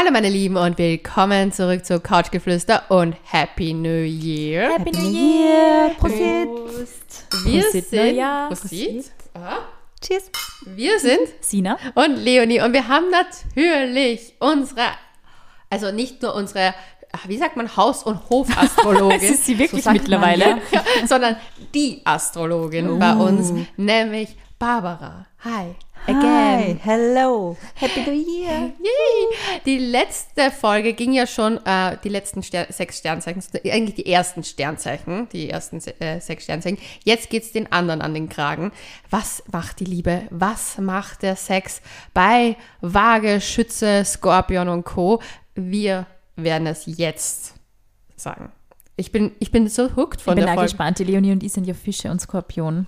Hallo meine Lieben und willkommen zurück zu Couchgeflüster und Happy New Year. Happy New Year! Prost! Wir Prosit sind Neujahr. Prosit. Aha. Cheers! Wir sind Sina? und Leonie und wir haben natürlich unsere, also nicht nur unsere, ach, wie sagt man, Haus- und Hofastrologin. Es ist sie wirklich man, mittlerweile. ja, sondern die Astrologin bei uns, nämlich Barbara. Hi. Again. Hi, hello, happy New Year. Yay. Die letzte Folge ging ja schon, äh, die letzten Ster sechs Sternzeichen, eigentlich die ersten Sternzeichen, die ersten äh, sechs Sternzeichen. Jetzt geht's den anderen an den Kragen. Was macht die Liebe? Was macht der Sex bei Waage, Schütze, Skorpion und Co.? Wir werden es jetzt sagen. Ich bin, ich bin so hooked von Ich bin der auch Folge. gespannt. Die Leonie und ich sind ja Fische und Skorpion.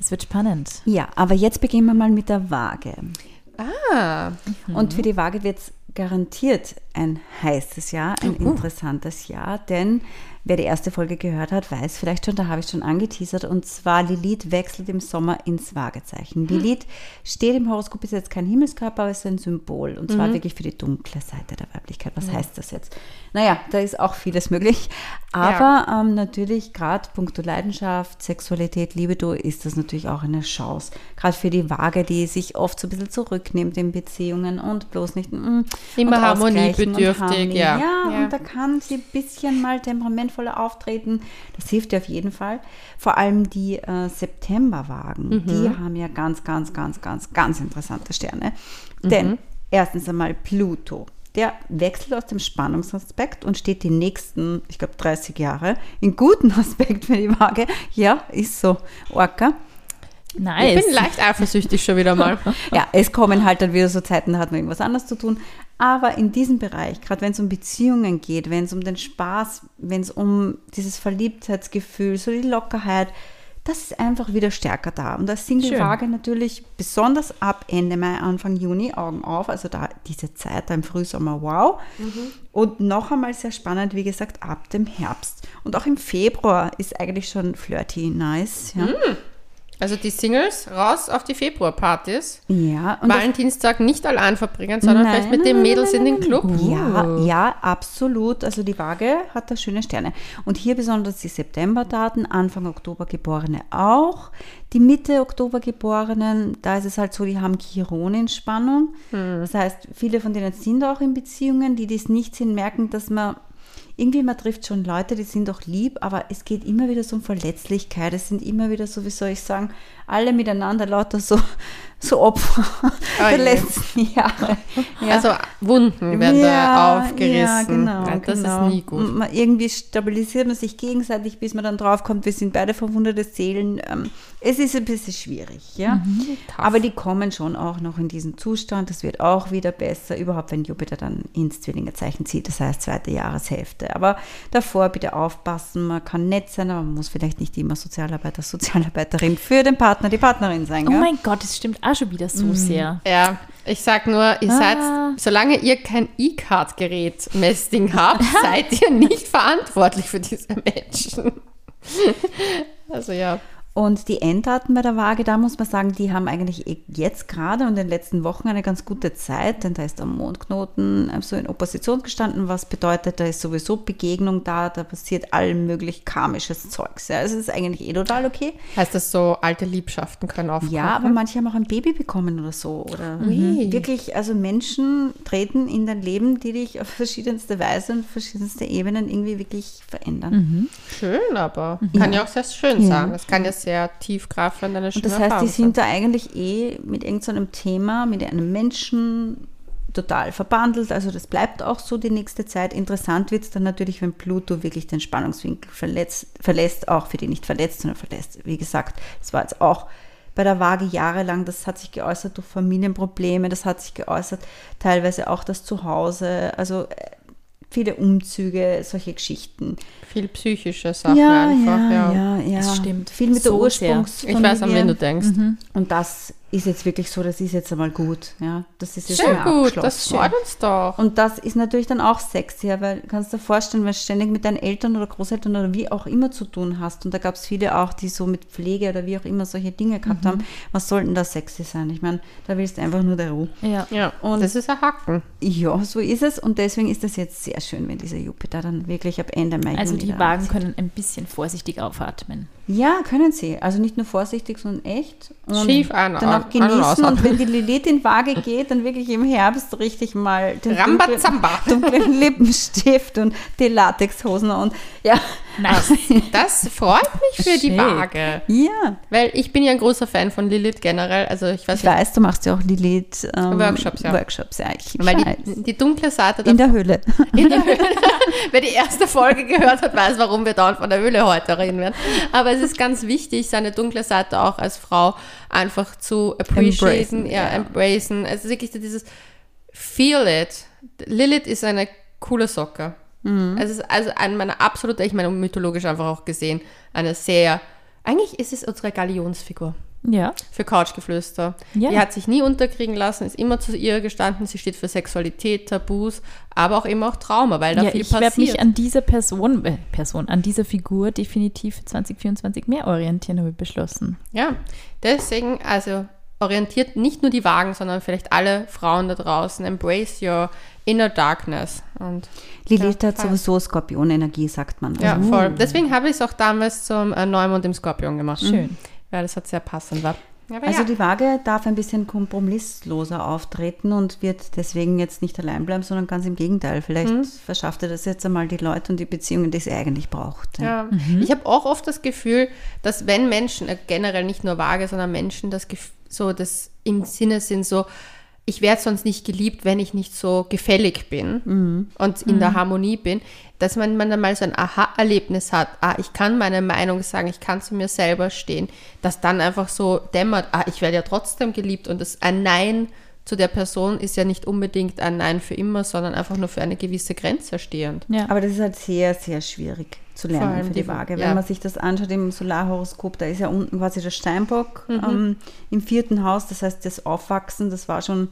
Es wird spannend. Ja, aber jetzt beginnen wir mal mit der Waage. Ah, Und für die Waage wird es garantiert ein heißes Jahr, ein interessantes Jahr, denn wer die erste Folge gehört hat, weiß vielleicht schon, da habe ich schon angeteasert, und zwar Lilith wechselt im Sommer ins Waagezeichen. Lilith steht im Horoskop, ist jetzt kein Himmelskörper, aber ist ein Symbol, und zwar wirklich für die dunkle Seite der Weiblichkeit. Was heißt das jetzt? Naja, da ist auch vieles möglich, aber ähm, natürlich gerade puncto Leidenschaft, Sexualität, Libido ist das natürlich auch eine Chance. Gerade für die Waage, die sich oft so ein bisschen zurücknimmt in Beziehungen und bloß nicht mm, Immer harmoniebedürftig, Harmonie. ja. ja. Ja. und da kann sie ein bisschen mal temperamentvoller auftreten. Das hilft ihr auf jeden Fall. Vor allem die äh, Septemberwagen, die haben ja ganz, ganz, ganz, ganz, ganz interessante Sterne. Denn erstens einmal Pluto. Der wechselt aus dem Spannungsaspekt und steht die nächsten, ich glaube, 30 Jahre in guten Aspekt für die Waage. Ja, ist so. Orca. Nice. ich bin leicht eifersüchtig schon wieder mal. Ja, es kommen halt dann wieder so Zeiten, da hat man irgendwas anderes zu tun. Aber in diesem Bereich, gerade wenn es um Beziehungen geht, wenn es um den Spaß, wenn es um dieses Verliebtheitsgefühl, so die Lockerheit, das ist einfach wieder stärker da. Und als Single-Waage natürlich besonders ab Ende Mai, Anfang Juni, Augen auf, also da diese Zeit da im Frühsommer, wow. Und noch einmal sehr spannend, wie gesagt, ab dem Herbst. Und auch im Februar ist eigentlich schon flirty nice. Ja, Also die Singles raus auf die Februarpartys. ja und Valentinstag nicht allein verbringen, sondern Nein, vielleicht mit nein, den nein, Mädels nein, in den nein, Club. Ja, ja, absolut. Also die Waage hat da schöne Sterne. Und hier besonders die Septemberdaten, Anfang Oktober Geborene auch. Die Mitte Oktober Geborenen, da ist es halt so, die haben Chiron in Spannung. Das heißt, viele von denen sind auch in Beziehungen, die dies nicht sind, merken, dass man irgendwie, man trifft schon Leute, die sind doch lieb, aber es geht immer wieder so um Verletzlichkeit. Es sind immer wieder so, wie soll ich sagen, alle miteinander lauter so, so Opfer der je. letzten Jahre. Ja. Also Wunden werden da aufgerissen. Ja, genau. Ja, das genau. ist nie gut. Und man, irgendwie stabilisiert man sich gegenseitig, bis man dann draufkommt, wir sind beide verwundete Seelen. Ähm, es ist ein bisschen schwierig, ja. Mhm, Aber die kommen schon auch noch in diesen Zustand. Das wird auch wieder besser, überhaupt wenn Jupiter dann ins Zwillingezeichen zieht, das heißt zweite Jahreshälfte. Aber davor bitte aufpassen, man kann nett sein, aber man muss vielleicht nicht immer Sozialarbeiter, Sozialarbeiterin für den Partner, die Partnerin sein. Oh gell? mein Gott, es stimmt auch schon wieder so sehr. Ja, ich sag nur, ihr Ah. seid, solange ihr kein E-Card-Gerät Messding habt, seid ihr nicht verantwortlich für diese Menschen. Also ja. Und die Enddaten bei der Waage, da muss man sagen, die haben eigentlich eh jetzt gerade und in den letzten Wochen eine ganz gute Zeit, denn da ist der Mondknoten äh, so in Opposition gestanden, was bedeutet, da ist sowieso Begegnung da, da passiert all möglich karmisches Zeugs. Ja, es ist eigentlich eh total okay. Heißt das so, alte Liebschaften können aufkommen? Ja, aber manche haben auch ein Baby bekommen oder so. Oder Ui. wirklich, also Menschen treten in dein Leben, die dich auf verschiedenste Weise und verschiedenste Ebenen irgendwie wirklich verändern. Schön, aber kann ja auch sehr schön Ja. sein. Das kann ja sehr tiefgreifend eine schöne Und das heißt, die Erfahrung sind da eigentlich eh mit irgendeinem Thema, mit einem Menschen total verbandelt. Also das bleibt auch so die nächste Zeit. Interessant wird es dann natürlich, wenn Pluto wirklich den Spannungswinkel verletzt, verlässt, auch für die nicht verletzt, sondern verlässt. Wie gesagt, das war jetzt auch bei der Waage jahrelang, das hat sich geäußert durch Familienprobleme, das hat sich geäußert teilweise auch das Zuhause, also äh, viele Umzüge, solche Geschichten. Viel psychische Sachen einfach, ja. ja, ja. Das stimmt. Viel mit So der sehr. Ursprungsfamilie. Ich weiß, an wen du denkst. Und das ist jetzt wirklich so, das ist jetzt einmal gut. Ja, das ist jetzt Sehr mal gut, abgeschlossen. das freut uns doch. Und das ist natürlich dann auch sexy, ja, weil kannst du dir vorstellen, wenn du ständig mit deinen Eltern oder Großeltern oder wie auch immer zu tun hast. Und da gab es viele auch, die so mit Pflege oder wie auch immer solche Dinge gehabt haben. Was sollten da sexy sein? Ich meine, da willst du einfach nur der Ruhe. Ja. ja, Und- das ist ein Hacken. Ja, so ist es. Und deswegen ist es jetzt sehr schön, wenn dieser Jupiter dann wirklich ab Ende Mai Also Juni die Wagen können ein bisschen vorsichtig aufatmen. Ja, können sie. Also nicht nur vorsichtig, sondern echt. Und Schief an- dann an- auch genießen. Und wenn die Lilith in Waage geht, dann wirklich im Herbst richtig mal den dunklen, dunklen Lippenstift und die Latexhosen und ja. Nice. Das freut mich für die Schick. Waage. Ja, Weil ich bin ja ein großer Fan von Lilith generell. Also ich weiß ich weiß, du machst ja auch Lilith ähm, Workshops, ja. Workshops, ja. Ich weil die, die dunkle Seite in der Höhle. In der Höhle. Wer die erste Folge gehört hat, weiß, warum wir dauernd von der Höhle heute reden werden. Aber es ist ganz wichtig, seine dunkle Seite auch als Frau einfach zu appreciaten, Embracen, ja, ja. embracen. Es ist wirklich dieses Feel it. Lilith ist eine coole Socke. Mhm. Es ist also eine meiner absolute, ich meine mythologisch einfach auch gesehen, eine sehr, eigentlich ist es unsere Galionsfigur Ja. für Couchgeflüster. Ja. Die hat sich nie unterkriegen lassen, ist immer zu ihr gestanden. Sie steht für Sexualität, Tabus, aber auch immer auch Trauma, weil da ja viel ich werde passiert. mich an dieser Person, äh, Person, an dieser Figur definitiv für 2024 mehr orientieren, habe ich beschlossen. ja, deswegen, also orientiert nicht nur die Wagen, sondern vielleicht alle Frauen da draußen. Embrace your inner darkness. Und Lilith Ja, hat sowieso Skorpionenergie, sagt man. ja, Also, voll. Deswegen habe ich es auch damals zum äh, Neumond im Skorpion gemacht. Schön. Weil das hat sehr passend war. Aber Also ja. die Waage darf ein bisschen kompromissloser auftreten und wird deswegen jetzt nicht allein bleiben, sondern ganz im Gegenteil. Vielleicht Mhm. verschafft er das jetzt einmal die Leute und die Beziehungen, die sie eigentlich braucht. Ja. Ja. Ich habe auch oft das Gefühl, dass wenn Menschen, äh, generell nicht nur vage, sondern Menschen, das so das im Sinne sind, so, ich werde sonst nicht geliebt, wenn ich nicht so gefällig bin und in der Harmonie bin, dass man, man dann mal so ein Aha-Erlebnis hat, ah, ich kann meine Meinung sagen, ich kann zu mir selber stehen, dass dann einfach so dämmert, ah, ich werde ja trotzdem geliebt und das ein Nein zu der Person ist ja nicht unbedingt ein Nein für immer, sondern einfach nur für eine gewisse Grenze stehend. Ja. Aber das ist halt sehr, sehr schwierig zu Vor lernen allem für die die- Waage. ja. Wenn man sich das anschaut im Solarhoroskop, da ist ja unten quasi der Steinbock Mhm. ähm, im vierten Haus. Das heißt, das Aufwachsen, das war schon,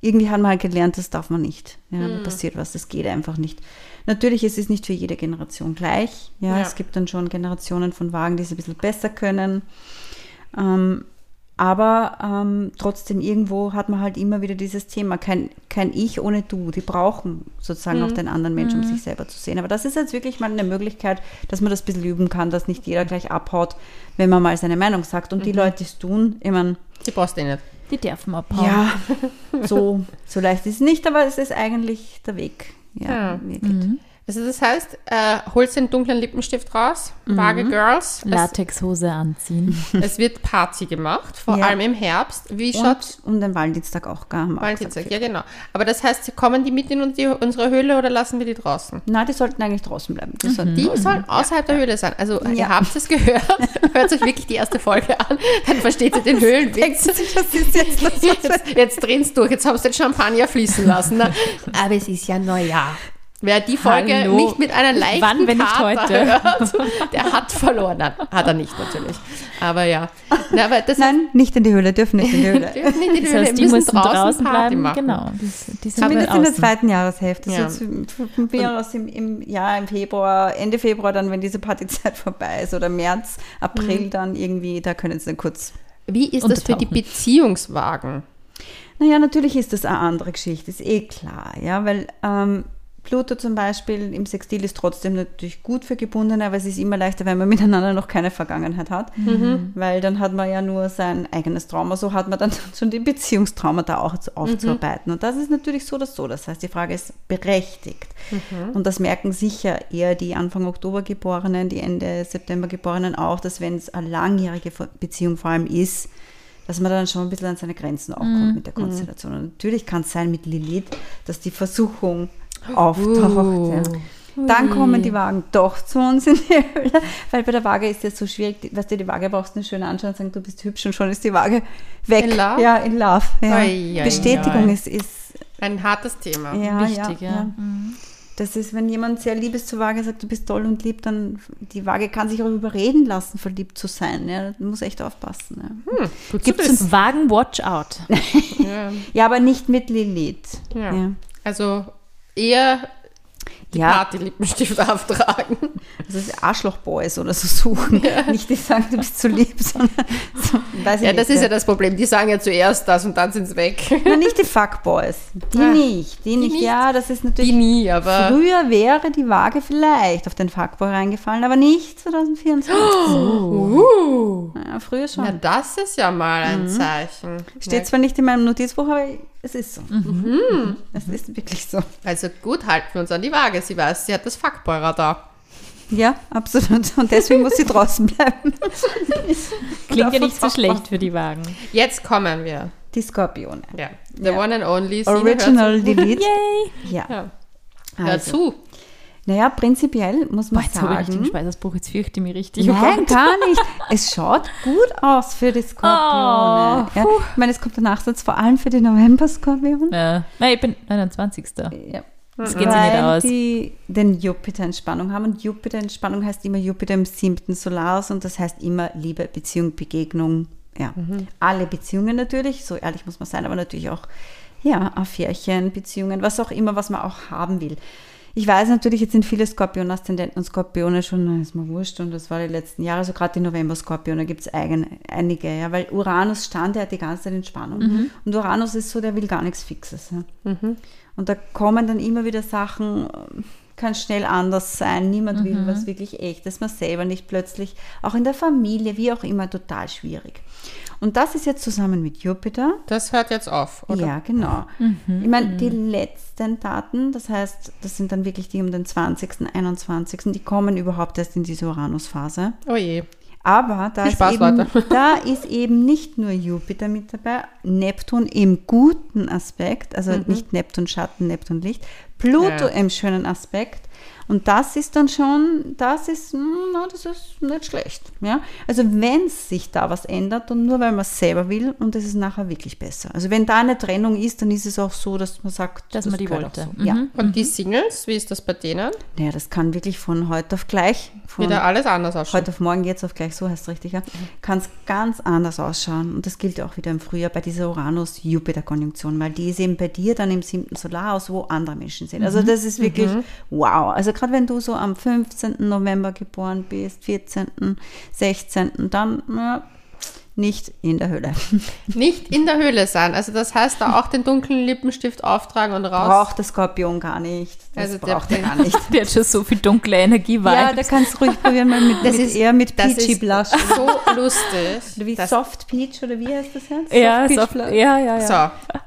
irgendwie hat man halt gelernt, das darf man nicht. Ja, Mhm. da passiert was, das geht einfach nicht. Natürlich ist es nicht für jede Generation gleich. Ja, Ja. es gibt dann schon Generationen von Wagen, die es ein bisschen besser können. Ähm, aber ähm, trotzdem irgendwo hat man halt immer wieder dieses Thema, kein, kein Ich ohne Du. Die brauchen sozusagen auch den anderen Menschen, um sich selber zu sehen. Aber das ist jetzt wirklich mal eine Möglichkeit, dass man das ein bisschen üben kann, dass nicht jeder gleich abhaut, wenn man mal seine Meinung sagt. Und die Leute, die es tun, ich meine, Die brauchst du eh nicht. Die dürfen abhauen. ja, so, so leicht ist es nicht, aber es ist eigentlich der Weg. Ja, Ja. Also das heißt, äh, holst den dunklen Lippenstift raus, vage Girls. Es, Latexhose anziehen. es wird Party gemacht, vor Ja. allem im Herbst. Wie schaut Und um den Valentinstag auch gar haben Valentinstag? Ja, genau. Aber das heißt, kommen die mit in unsere Höhle oder lassen wir die draußen? Nein, die sollten eigentlich draußen bleiben. Die sollten Die sollen außerhalb der Höhle sein. Also ihr Ja. habt es gehört. Hört euch wirklich die erste Folge an. Dann versteht ihr den Höhlenwitz. jetzt Jetzt, drehst du durch. Jetzt hast du den Champagner fließen lassen. Ne? Aber es ist ja Neujahr. Wer die Folge Hallo. nicht mit einer leichten Wann, wenn nicht heute? hört, der hat verloren. Nein, hat er nicht natürlich. Aber ja. Na, aber das Nein, nicht in die Höhle, dürfen nicht in die Höhle. dürfen nicht in die Das Höhle, heißt, die müssen müssen draußen, Party bleiben. machen. Genau. Die, die sind Zumindest in der zweiten Jahreshälfte. Ja. So aus im, im Jahr, im Februar, Ende Februar, dann, wenn diese Partyzeit vorbei ist, oder März, April, dann irgendwie, da können sie dann kurz. Wie ist das für die. Beziehungswagen? Naja, natürlich ist das eine andere Geschichte, ist eh klar, ja, weil ähm, Pluto zum Beispiel im Sextil ist trotzdem natürlich gut für Gebundene, aber es ist immer leichter, wenn man miteinander noch keine Vergangenheit hat, weil dann hat man ja nur sein eigenes Trauma, so hat man dann schon die Beziehungstrauma da auch zu- aufzuarbeiten. Und das ist natürlich so oder so. Das heißt, die Frage ist berechtigt. Und das merken sicher eher die Anfang Oktober geborenen, die Ende September geborenen auch, dass wenn es eine langjährige Beziehung vor allem ist, dass man dann schon ein bisschen an seine Grenzen auch kommt mit der Konstellation. Und natürlich kann es sein mit Lilith, dass die Versuchung auftaucht. Ja. Dann kommen die Wagen doch zu uns in die Höhle, weil bei der Waage ist es so schwierig, weißt du, die Waage brauchst du nur schön anschauen und sagen, du bist hübsch und schon ist die Waage weg. In love? Ja, in love. Ja. Ei, Bestätigung ei. ist, ist Ein hartes Thema. ja, Wichtig, ja, ja. ja. Das ist, wenn jemand sehr liebes zur Waage sagt, du bist toll und lieb, dann die Waage kann sich auch überreden lassen, verliebt zu sein. Ja, man muss echt aufpassen. Ja, Gibt's zu wissen. Wagen, watch out. Ja. ja aber nicht mit Lilith. Ja. Ja. Also eher die Ja. Party-Lippenstift auftragen. Also Arschloch-Boys oder so suchen. Nicht die sagen, du bist zu lieb, sondern so, weiß ich Ja, nicht, das ist ja das Problem. Die sagen ja zuerst das und dann sind sie weg. Nein, nicht die Fuckboys. Die Ah, nicht. Die, nicht. nicht? Ja, das ist Die natürlich. nie, aber. Früher wäre die Waage vielleicht auf den Fuckboy reingefallen, aber nicht 2024. Uh, Ja, früher schon. na, das ist ja mal ein Zeichen. Steht zwar nicht in meinem Notizbuch, aber es ist so. Mhm. Es ist wirklich so. Also gut, halten wir uns an die Waage. Sie weiß, sie hat das Fuckboy-Radar. Ja, absolut. Und deswegen muss sie draußen bleiben. Klingt ja nicht so schlecht für die Wagen. Jetzt kommen wir. Die Skorpione. Ja. The Ja. one and only. Original. Delete. Yay! Ja. Ja. Hör Also, zu. Naja, prinzipiell muss Boah, man jetzt habe ich den sagen. Speisersbruch, jetzt fürchte ich mich richtig. Oh Nein, gar nicht. Es schaut gut aus für die Skorpione. Oh, ja. Ich meine, es kommt der Nachsatz vor allem für die November-Skorpione. Ja. Nein, ich bin 29. Ja. Das geht sich nicht Weil aus. die den Jupiter in Spannung haben. Und Jupiter in Spannung heißt immer Jupiter im siebten Solarhaus und das heißt immer Liebe, Beziehung, Begegnung. Ja, alle Beziehungen natürlich, so ehrlich muss man sein, aber natürlich auch, ja, Affärchen, Beziehungen, was auch immer, was man auch haben will. Ich weiß natürlich, jetzt sind viele Skorpion-Aszendenten und Skorpione schon, ist mir wurscht, und das war die letzten Jahre, so gerade die November-Skorpione gibt es einige, ja, weil Uranus stand ja die ganze Zeit in Spannung. Und Uranus ist so, der will gar nichts Fixes. Ja. Und da kommen dann immer wieder Sachen, kann schnell anders sein, niemand will was wirklich echtes, man selber nicht plötzlich, auch in der Familie, wie auch immer, total schwierig. Und das ist jetzt zusammen mit Jupiter. Das hört jetzt auf, oder? Ja, genau. Ich meine, die letzten Daten, das heißt, das sind dann wirklich die um den 20., 21., die kommen überhaupt erst in diese Uranusphase. Oh je. Aber da, ist Spaß, eben, da ist eben nicht nur Jupiter mit dabei, Neptun im guten Aspekt, also nicht Neptun Schatten, Neptun Licht, Pluto Ja. im schönen Aspekt. Und das ist dann schon, das ist, hm, na, das ist nicht schlecht. Ja? Also wenn sich da was ändert, dann nur weil man es selber will und es ist nachher wirklich besser. Also wenn da eine Trennung ist, dann ist es auch so, dass man sagt, Dass das man die wollte. So. Ja. Und die Singles, wie ist das bei denen? Naja, das kann wirklich von heute auf gleich, von Wieder alles anders ausschauen. heute auf morgen, jetzt auf gleich, so heißt es richtig, ja, kann es ganz anders ausschauen. Und das gilt auch wieder im Frühjahr bei dieser Uranus-Jupiter-Konjunktion, weil die ist eben bei dir dann im siebten Solarhaus, wo andere Menschen sind. Also das ist wirklich wow. Also gerade wenn du so am 15. November geboren bist, 14., 16., dann ja, nicht in der Hölle. Nicht in der Höhle sein. Also das heißt, da auch den dunklen Lippenstift auftragen und raus. Braucht der Skorpion gar nicht. Das Also der- braucht er gar nicht. Der hat schon so viel dunkle Energie, Ja, weil da kannst du ruhig probieren, mal mit, Das mit ist- eher mit Das Peachy ist Blush. so lustig. Oder wie Soft Peach oder wie heißt das jetzt? ja, Soft so, Peach Blush. ja, ja, ja. So,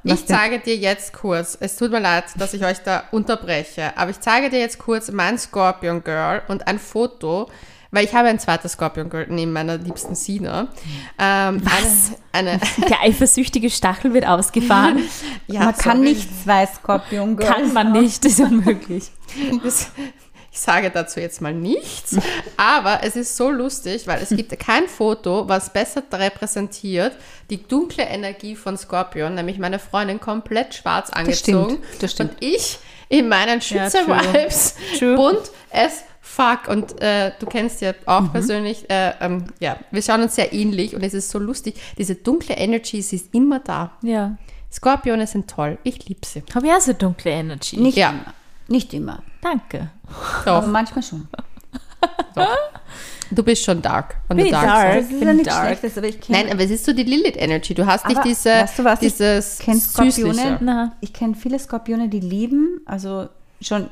Was ich denn? zeige dir jetzt kurz, es tut mir leid, dass ich euch da unterbreche, aber ich zeige dir jetzt kurz mein Scorpion Girl und ein Foto, weil ich habe ein zweites Scorpion Girl neben meiner liebsten Sina. Ähm, Was? Eine, eine, Der eifersüchtige Stachel wird ausgefahren. ja, man kann sorry. nicht zwei Skorpion Girls Kann man nicht, ist unmöglich. Das, ich sage dazu jetzt mal nichts, aber es ist so lustig, weil es gibt kein Foto, was besser repräsentiert die dunkle Energie von Scorpion, nämlich meine Freundin komplett schwarz angezogen stimmt, das stimmt. und ich in meinen Ja, Schütze-Vibes True. bunt as fuck und äh, du kennst ja auch Mhm. persönlich, äh, ähm, ja, wir schauen uns sehr ähnlich und es ist so lustig, diese dunkle Energy, sie ist immer da. Ja. Skorpione sind toll, ich liebe sie. Habe ich auch so dunkle Energy. Nicht Ja. immer. Nicht immer. Danke. Aber Doch, manchmal schon. du bist schon dark. On Bin the ich dark dark? Das ist bin ja nichts dark. Schlechtes, aber ich kenne Nein, aber es ist so die Lilith Energy. Du hast nicht Aber diese, weißt du was, ich dieses kenn Skorpione. Süßliche. Na, ich kenn viele Skorpione, die lieben, also schon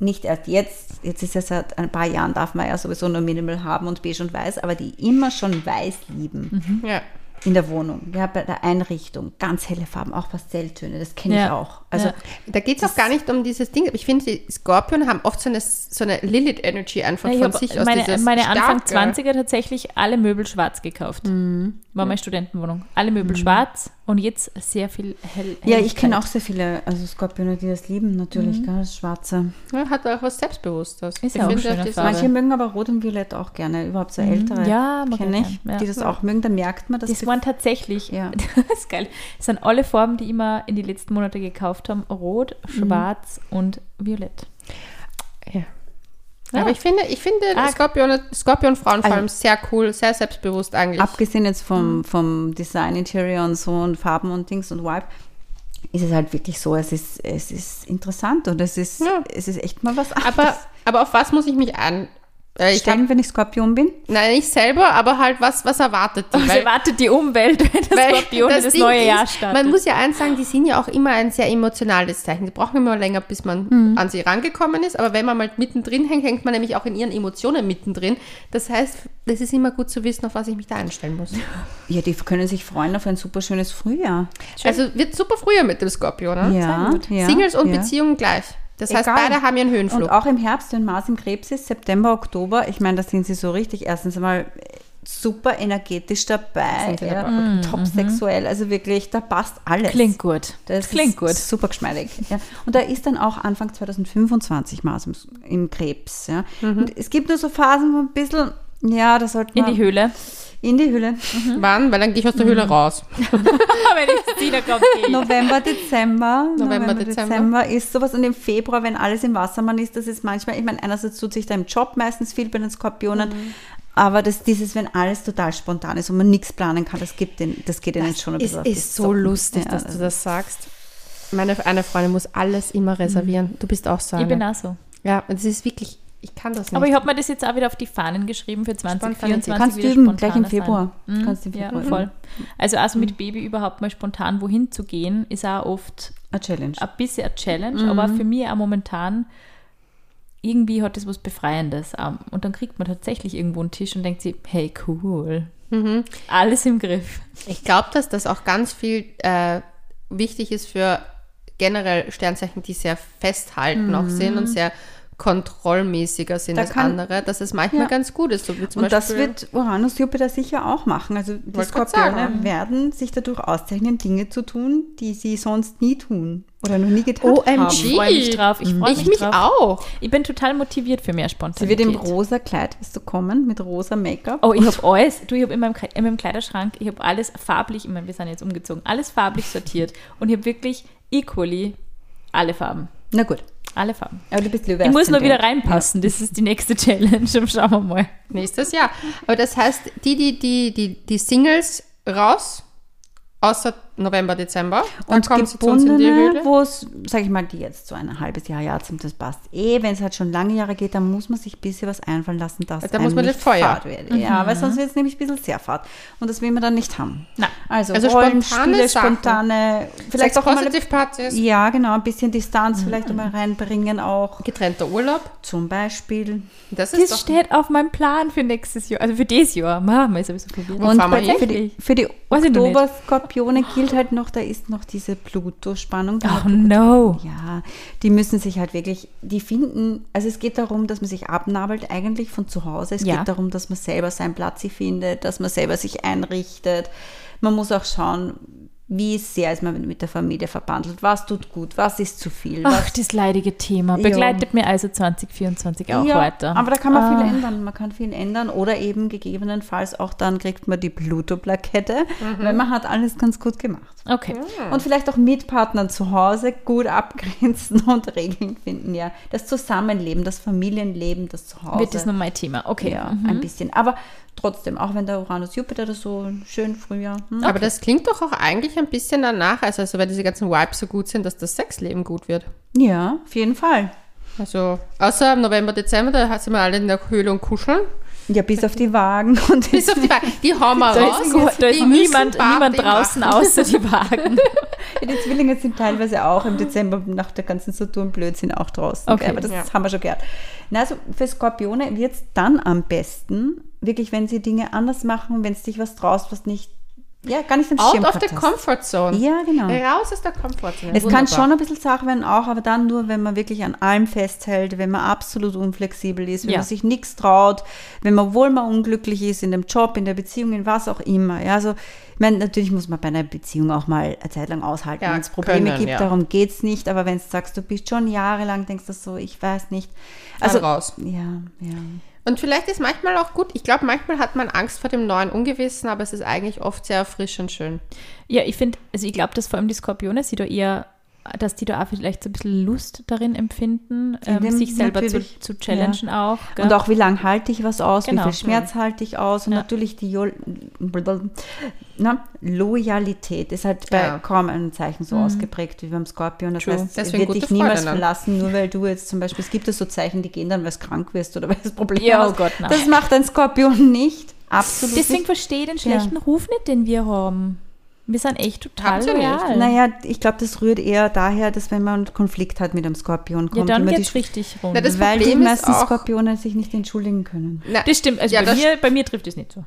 nicht erst jetzt, jetzt ist ja seit ein paar Jahren darf man ja sowieso nur Minimal haben und beige und weiß, aber die immer schon weiß lieben Ja. in der Wohnung, ja, bei der Einrichtung, ganz helle Farben, auch Pastelltöne, das kenne ich Ja. auch. Also Ja. Da geht es auch gar nicht um dieses Ding. aber Ich finde, die Skorpion haben oft so eine, so eine Lilith-Energy einfach ich von habe sich aus. meine, meine Anfang starke. 20er tatsächlich alle Möbel schwarz gekauft. Mhm. War meine Studentenwohnung. Alle Möbel schwarz und jetzt sehr viel hell. ja, ich kenne auch sehr viele also Skorpione, die das lieben, natürlich, gell, das Schwarze. Ja, hat auch was Selbstbewusstes. Ist ich ja auch finde. Manche mögen aber Rot und Violett auch gerne, überhaupt so ältere Ja, kenne ich ich, ja. die das auch mögen, da merkt man, dass Das die- waren tatsächlich, Ja. das ist geil. Das sind alle Farben, die immer in die letzten Monate gekauft haben. Rot, Mhm. schwarz und violett. Ja. Aber ich finde, ich finde Ah. Skorpion, Skorpionfrauen vor Also- allem sehr cool, sehr selbstbewusst eigentlich. Abgesehen jetzt vom, vom Design, Interior und so und Farben und Dings und Vibe, ist es halt wirklich so, es ist, es ist interessant und es ist, Ja. es ist echt mal was anderes. aber, aber auf was muss ich mich an? Äh, ich hab, Stellen, wenn ich Skorpion bin? nein, nicht selber, aber halt, was, was erwartet die? Was Weil- erwartet die Umwelt, wenn das Weil Skorpion das, Ding neue ist, Jahr startet? Man muss ja eins sagen, die sind ja auch immer ein sehr emotionales Zeichen. Die brauchen immer länger, bis man Mhm. an sie rangekommen ist. Aber wenn man mal mittendrin hängt, hängt man nämlich auch in ihren Emotionen mittendrin. Das heißt, das ist immer gut zu wissen, auf was ich mich da einstellen muss. Ja, die können sich freuen auf ein super schönes Frühjahr. Also wird super früher mit dem Skorpion. Ne? Ja, ja, Singles und ja. Beziehungen gleich. Das heißt, Egal. beide haben ihren Und Höhenflug. auch im Herbst, wenn Mars im Krebs ist, September, Oktober, ich meine, da sind sie so richtig erstens einmal super energetisch dabei, ja, dabei. top sexuell, also wirklich, da passt alles. Klingt gut. Das Klingt ist gut. super geschmeidig. Ja. Und da ist dann auch Anfang 2025 Mars im, im Krebs. Ja. Mhm. Und es gibt nur so Phasen, wo ein bisschen, ja, da sollte In man die Höhle. in die Hülle. Wann? Weil dann gehe ich aus der Mhm. Höhle raus. Wenn ich da glaube, November, Dezember. November, Dezember. ist sowas. Und im Februar, wenn alles im Wassermann ist, das ist manchmal, ich meine, einerseits tut sich da im Job meistens viel bei den Skorpionen. Mhm. Aber das, dieses, wenn alles total spontan ist und man nichts planen kann, das, gibt den, das geht ihnen schon ein Es bisschen auf die ist so Socken. lustig, Ja, dass du das sagst. Meine eine Freundin muss alles immer reservieren. Du bist auch so Ich bin eine. auch so. Ja, und es ist wirklich, ich kann das nicht. Aber ich habe mir das jetzt auch wieder auf die Fahnen geschrieben für 2024. Du kannst üben, spontaner gleich im. Februar. Mhm. Kannst im Ja, Februar voll. Also also mit Baby überhaupt mal spontan wohin zu gehen, ist auch oft Eine Challenge. ein bisschen eine Challenge, aber für mich auch momentan irgendwie hat das was Befreiendes. ähm, Und dann kriegt man tatsächlich irgendwo einen Tisch und denkt sich, hey, cool. Alles im Griff. Ich glaube, dass das auch ganz viel äh, wichtig ist für generell Sternzeichen, die sehr festhalten auch sind und sehr kontrollmäßiger sind Da als kann- andere, dass es manchmal Ja. ganz gut ist. So wie zum Und das Beispiel, wird Uranus Jupiter sicher auch machen. Also die Skorpione werden sich dadurch auszeichnen, Dinge zu tun, die sie sonst nie tun oder noch nie getan OMG. haben. Ich freue mich drauf. Ich freue ich mich, mich drauf. auch. Ich bin total motiviert für mehr Sie Spontanität. wird im rosa Kleid, wirst du kommen, mit rosa Make-up. Oh, ich habe alles, du, ich habe in, in meinem Kleiderschrank, ich habe alles farblich, ich meine, wir sind jetzt umgezogen, alles farblich sortiert und ich habe wirklich equally alle Farben. Na gut, Alle Farben. aber du bist Löwe. Ich muss nur wieder reinpassen, das ist die nächste Challenge, schauen wir mal. Nächstes Jahr. Aber das heißt, die, die, die, die, die Singles raus, außer November, Dezember. Dann Und kommen sie zu uns in die Gebundene, Höhle. wo es, sag ich mal, die jetzt so ein halbes Jahr, Jahr zum, das passt eh. Wenn es halt schon lange Jahre geht, dann muss man sich ein bisschen was einfallen lassen, dass Da muss man nicht Feuer. fad wird. Ja, weil sonst wird es nämlich ein bisschen sehr fad. Und das will man dann nicht haben. Na, Also, Also Rollenspiele, spontane Sachen. spontane, vielleicht Sex auch mal, Positive Partys, ja genau, ein bisschen Distanz vielleicht einmal reinbringen auch. getrennter Urlaub. Zum Beispiel. Das ist Das doch steht auf meinem Plan für nächstes Jahr, also für dieses Jahr. Mama, ist sowieso probiert. Und hin? für die, für die. Oktober-Skorpione gilt halt noch, da ist noch diese Pluto-Spannung. Die Oh no. Ja, die müssen sich halt wirklich, die finden, also es geht darum, dass man sich abnabelt eigentlich von zu Hause. Es Ja. geht darum, dass man selber seinen Platz findet, dass man selber sich einrichtet. Man muss auch schauen, wie sehr ist man mit der Familie verbandelt, was tut gut, was ist zu viel. Ach, das leidige Thema. Ja. Begleitet mir also 2024 auch ja, weiter. aber da kann man Ah. viel ändern. Man kann viel ändern oder eben gegebenenfalls auch dann kriegt man die Pluto-Plakette, weil man hat alles ganz gut gemacht. Okay. Und vielleicht auch mit Partnern zu Hause gut abgrenzen und Regeln finden, ja. Das Zusammenleben, das Familienleben, das Zuhause. Wird das noch mein Thema? Okay. ja, Mhm. ein bisschen. Aber trotzdem, auch wenn der Uranus-Jupiter das so schön Frühjahr. Hm? Aber das klingt doch auch eigentlich ein bisschen danach, also, also wenn diese ganzen Vibes so gut sind, dass das Sexleben gut wird. Ja, auf jeden Fall. Also, außer im November, Dezember, da sind wir alle in der Höhle und kuscheln. Ja, bis auf die Wagen und Bis auf die Wagen. Die hauen wir Da raus. ist, da ist niemand, niemand draußen machen. außer die Wagen. Ja, die Zwillinge sind teilweise auch im Dezember nach der ganzen Saturn-Blödsinn auch draußen. Okay. Aber das Ja. haben wir schon gehört. Na, also für Skorpione wird es dann am besten, wirklich, wenn sie Dinge anders machen, wenn es dich was traust, was nicht, ja, gar nicht im Out Schirm of the comfort zone. Ja, genau. Raus aus der Komfortzone. Es kann Wunderbar. schon ein bisschen Sache werden auch, aber dann nur, wenn man wirklich an allem festhält, wenn man absolut unflexibel ist, wenn Ja. man sich nichts traut, wenn man, obwohl man unglücklich ist in dem Job, in der Beziehung, in was auch immer. Ja, also, ich meine, natürlich muss man bei einer Beziehung auch mal eine Zeit lang aushalten, Ja, wenn es Probleme können, gibt, ja. darum geht es nicht, aber wenn du sagst, du bist schon jahrelang, denkst du so, ich weiß nicht. Also, raus. Ja, ja. Und vielleicht ist manchmal auch gut, ich glaube, manchmal hat man Angst vor dem neuen Ungewissen, aber es ist eigentlich oft sehr erfrischend schön. Ja, ich finde, also ich glaube, dass vor allem die Skorpione sich da eher dass die da auch vielleicht so ein bisschen Lust darin empfinden, ähm, sich selber zu, zu challengen auch. gell? Und auch wie lange halte ich was aus, Genau. wie viel Schmerz halte ich aus und Ja. natürlich die Jo- na, Loyalität ist halt bei Ja. kaum einem Zeichen so ausgeprägt wie beim Skorpion. Das True. heißt, es Deswegen wird dich niemals Freundinnen. verlassen, nur weil du jetzt zum Beispiel, es gibt ja so Zeichen, die gehen dann, weil du krank wirst oder weil du Probleme Ja, oh hast. Gott, nein. Das macht ein Skorpion nicht. Absolut Deswegen nicht. verstehe ich den schlechten Ruf nicht, den wir haben. Wir sind echt total nicht. loyal. Naja, ich glaube, das rührt eher daher, dass wenn man einen Konflikt hat mit einem Skorpion, ja, kommt dann immer die geht's richtig rum. Na, das weil die Problem ist meisten auch- Skorpione sich nicht entschuldigen können. Na, Das stimmt, also Ja, bei, das- mir, bei mir trifft es nicht so.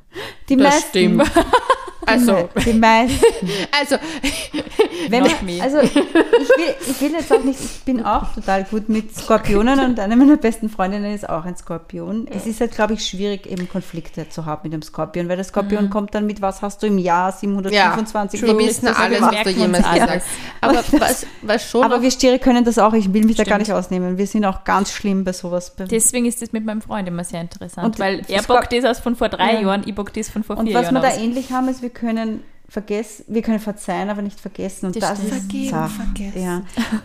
Die das meisten, stimmt. Also, die meisten. also, Wenn man, also ich will, ich will jetzt auch nicht, ich bin auch total gut mit Skorpionen und eine meiner besten Freundinnen ist auch ein Skorpion. Es ist halt, glaube ich, schwierig, eben Konflikte zu haben mit dem Skorpion, weil der Skorpion Mhm. kommt dann mit, was hast du im Jahr ja, 725? die Wo wissen alles, was du jemals alles. gesagt hast. Aber was, was schon Aber wir Stiere können das auch, ich will mich da gar Stimmt. nicht ausnehmen. Wir sind auch ganz schlimm bei sowas. Deswegen ist das mit meinem Freund immer sehr interessant, Und weil er bockt das aus von vor drei Ja. Jahren, ich bock das von vor Und vier was Jahren wir da aus. ähnlich haben, ist, wir können vergessen, wir können verzeihen, aber nicht vergessen. Und Das das, ist Vergeben, Sache. vergessen. Ja.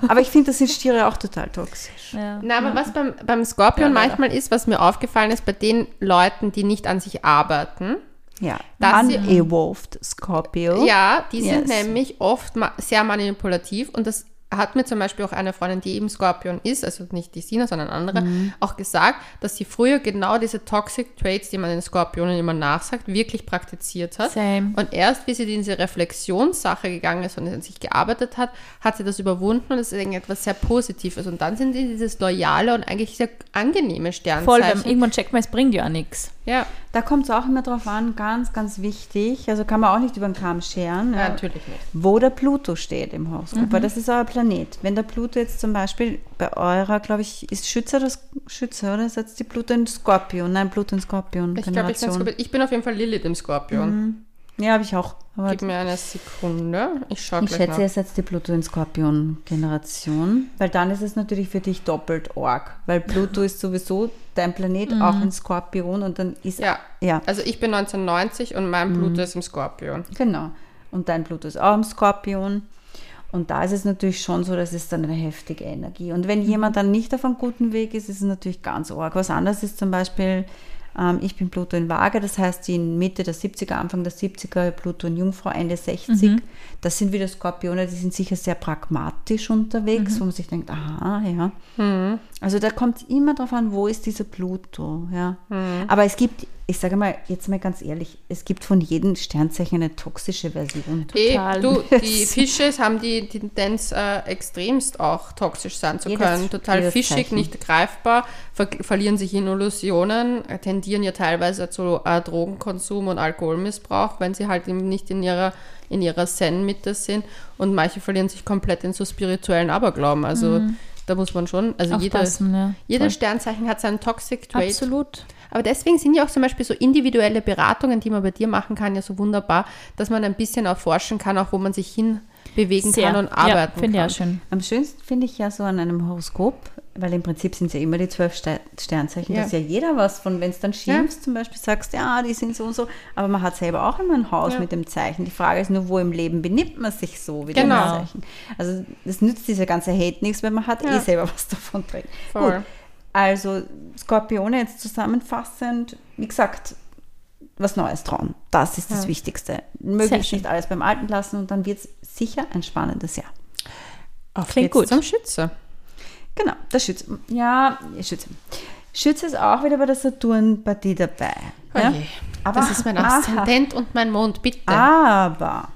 Aber ich finde, das sind Stiere auch total toxisch. Ja. Na, aber was beim, beim Skorpion Ja, manchmal ist, was mir aufgefallen ist, bei den Leuten, die nicht an sich arbeiten, Ja. Unevolved Scorpio. ja, die sind Yes. nämlich oft ma sehr manipulativ und das hat mir zum Beispiel auch eine Freundin, die eben Skorpion ist, also nicht die Sina, sondern andere, Mhm. auch gesagt, dass sie früher genau diese Toxic Traits, die man den Skorpionen immer nachsagt, wirklich praktiziert hat. Same. Und erst, wie sie in diese Reflexionssache gegangen ist und an sich gearbeitet hat, hat sie das überwunden und das ist irgendetwas sehr Positives. Und dann sind die dieses loyale und eigentlich sehr angenehme Sternzeichen. Voll, weil irgendwann checkt man, es bringt ja auch nichts. ja, Da kommt es auch immer drauf an, ganz, ganz wichtig. Also kann man auch nicht über den Kamm scheren. ja, äh, natürlich nicht. Wo der Pluto steht im Horoskop, weil das ist euer Planet. Wenn der Pluto jetzt zum Beispiel bei eurer, glaube ich, ist Schütze das Schütze, oder? Setzt die Pluto in Skorpion? Nein, Pluto in Skorpion. Ich glaube, ich. Skorpion. ich bin auf jeden Fall Lilith im Skorpion. Ja, habe ich auch. Gib mir eine Sekunde. Ich schaue ich schätze, nach. ihr setzt die Pluto in Skorpion-Generation, weil dann ist es natürlich für dich doppelt arg, weil Pluto ist sowieso dein Planet auch in Skorpion und dann ist Ja. ja Also ich bin 1990 und mein Mhm. Pluto ist im Skorpion. Genau. Und dein Pluto ist auch im Skorpion. Und da ist es natürlich schon so, dass es dann eine heftige Energie. Und wenn jemand dann nicht auf einem guten Weg ist, ist es natürlich ganz arg. Was anderes ist zum Beispiel, ähm, ich bin Pluto in Waage, das heißt die Mitte der 70er, Anfang der 70er, Pluto in Jungfrau, Ende 60. Das sind wieder Skorpione, die sind sicher sehr pragmatisch unterwegs, wo man sich denkt, aha, ja. Also da kommt es immer darauf an, wo ist dieser Pluto, ja. Aber es gibt, ich sage mal, jetzt mal ganz ehrlich, es gibt von jedem Sternzeichen eine toxische Version. Total. du, die Fische haben die Tendenz, äh, extremst auch toxisch sein zu Jedes- können. Total fischig, nicht greifbar, ver verlieren sich in Illusionen, äh, tendieren ja teilweise zu äh, Drogenkonsum und Alkoholmissbrauch, wenn sie halt eben nicht in ihrer, in ihrer Zen-Mitte sind. Und manche verlieren sich komplett in so spirituellen Aberglauben. Also da muss man schon, also jeder, ja. jeder Voll. Sternzeichen hat seinen Toxic Trait. Absolut. Aber deswegen sind ja auch zum Beispiel so individuelle Beratungen, die man bei dir machen kann, ja so wunderbar, dass man ein bisschen erforschen kann, auch wo man sich hinbewegen kann und ja, arbeiten finde ich kann. auch schön. Am schönsten finde ich ja so an einem Horoskop, weil im Prinzip sind es ja immer die zwölf Ste- Sternzeichen, Ja. dass ja jeder was von, wenn es dann schimpfst, zum Beispiel sagst, ja, die sind so und so, aber man hat selber auch immer ein Haus Ja. mit dem Zeichen. Die Frage ist nur, wo im Leben benimmt man sich so wie Genau. dem Zeichen. Also das nützt dieser ganze Hate nichts, weil man hat Ja. eh selber was davon trägt. Voll. Gut, also Skorpione jetzt zusammenfassend, wie gesagt, was Neues trauen. Das ist das Ja. Wichtigste. Möglichst nicht alles beim Alten lassen und dann wird es sicher ein spannendes Jahr. Auf Klingt gut. zum Schütze. Genau, der Schütze. Ja, Schütze. Schütze ist auch wieder bei der Saturn-Partie dabei. Ja? Aber- das ist mein. Aszendent und mein Mond, bitte. Aber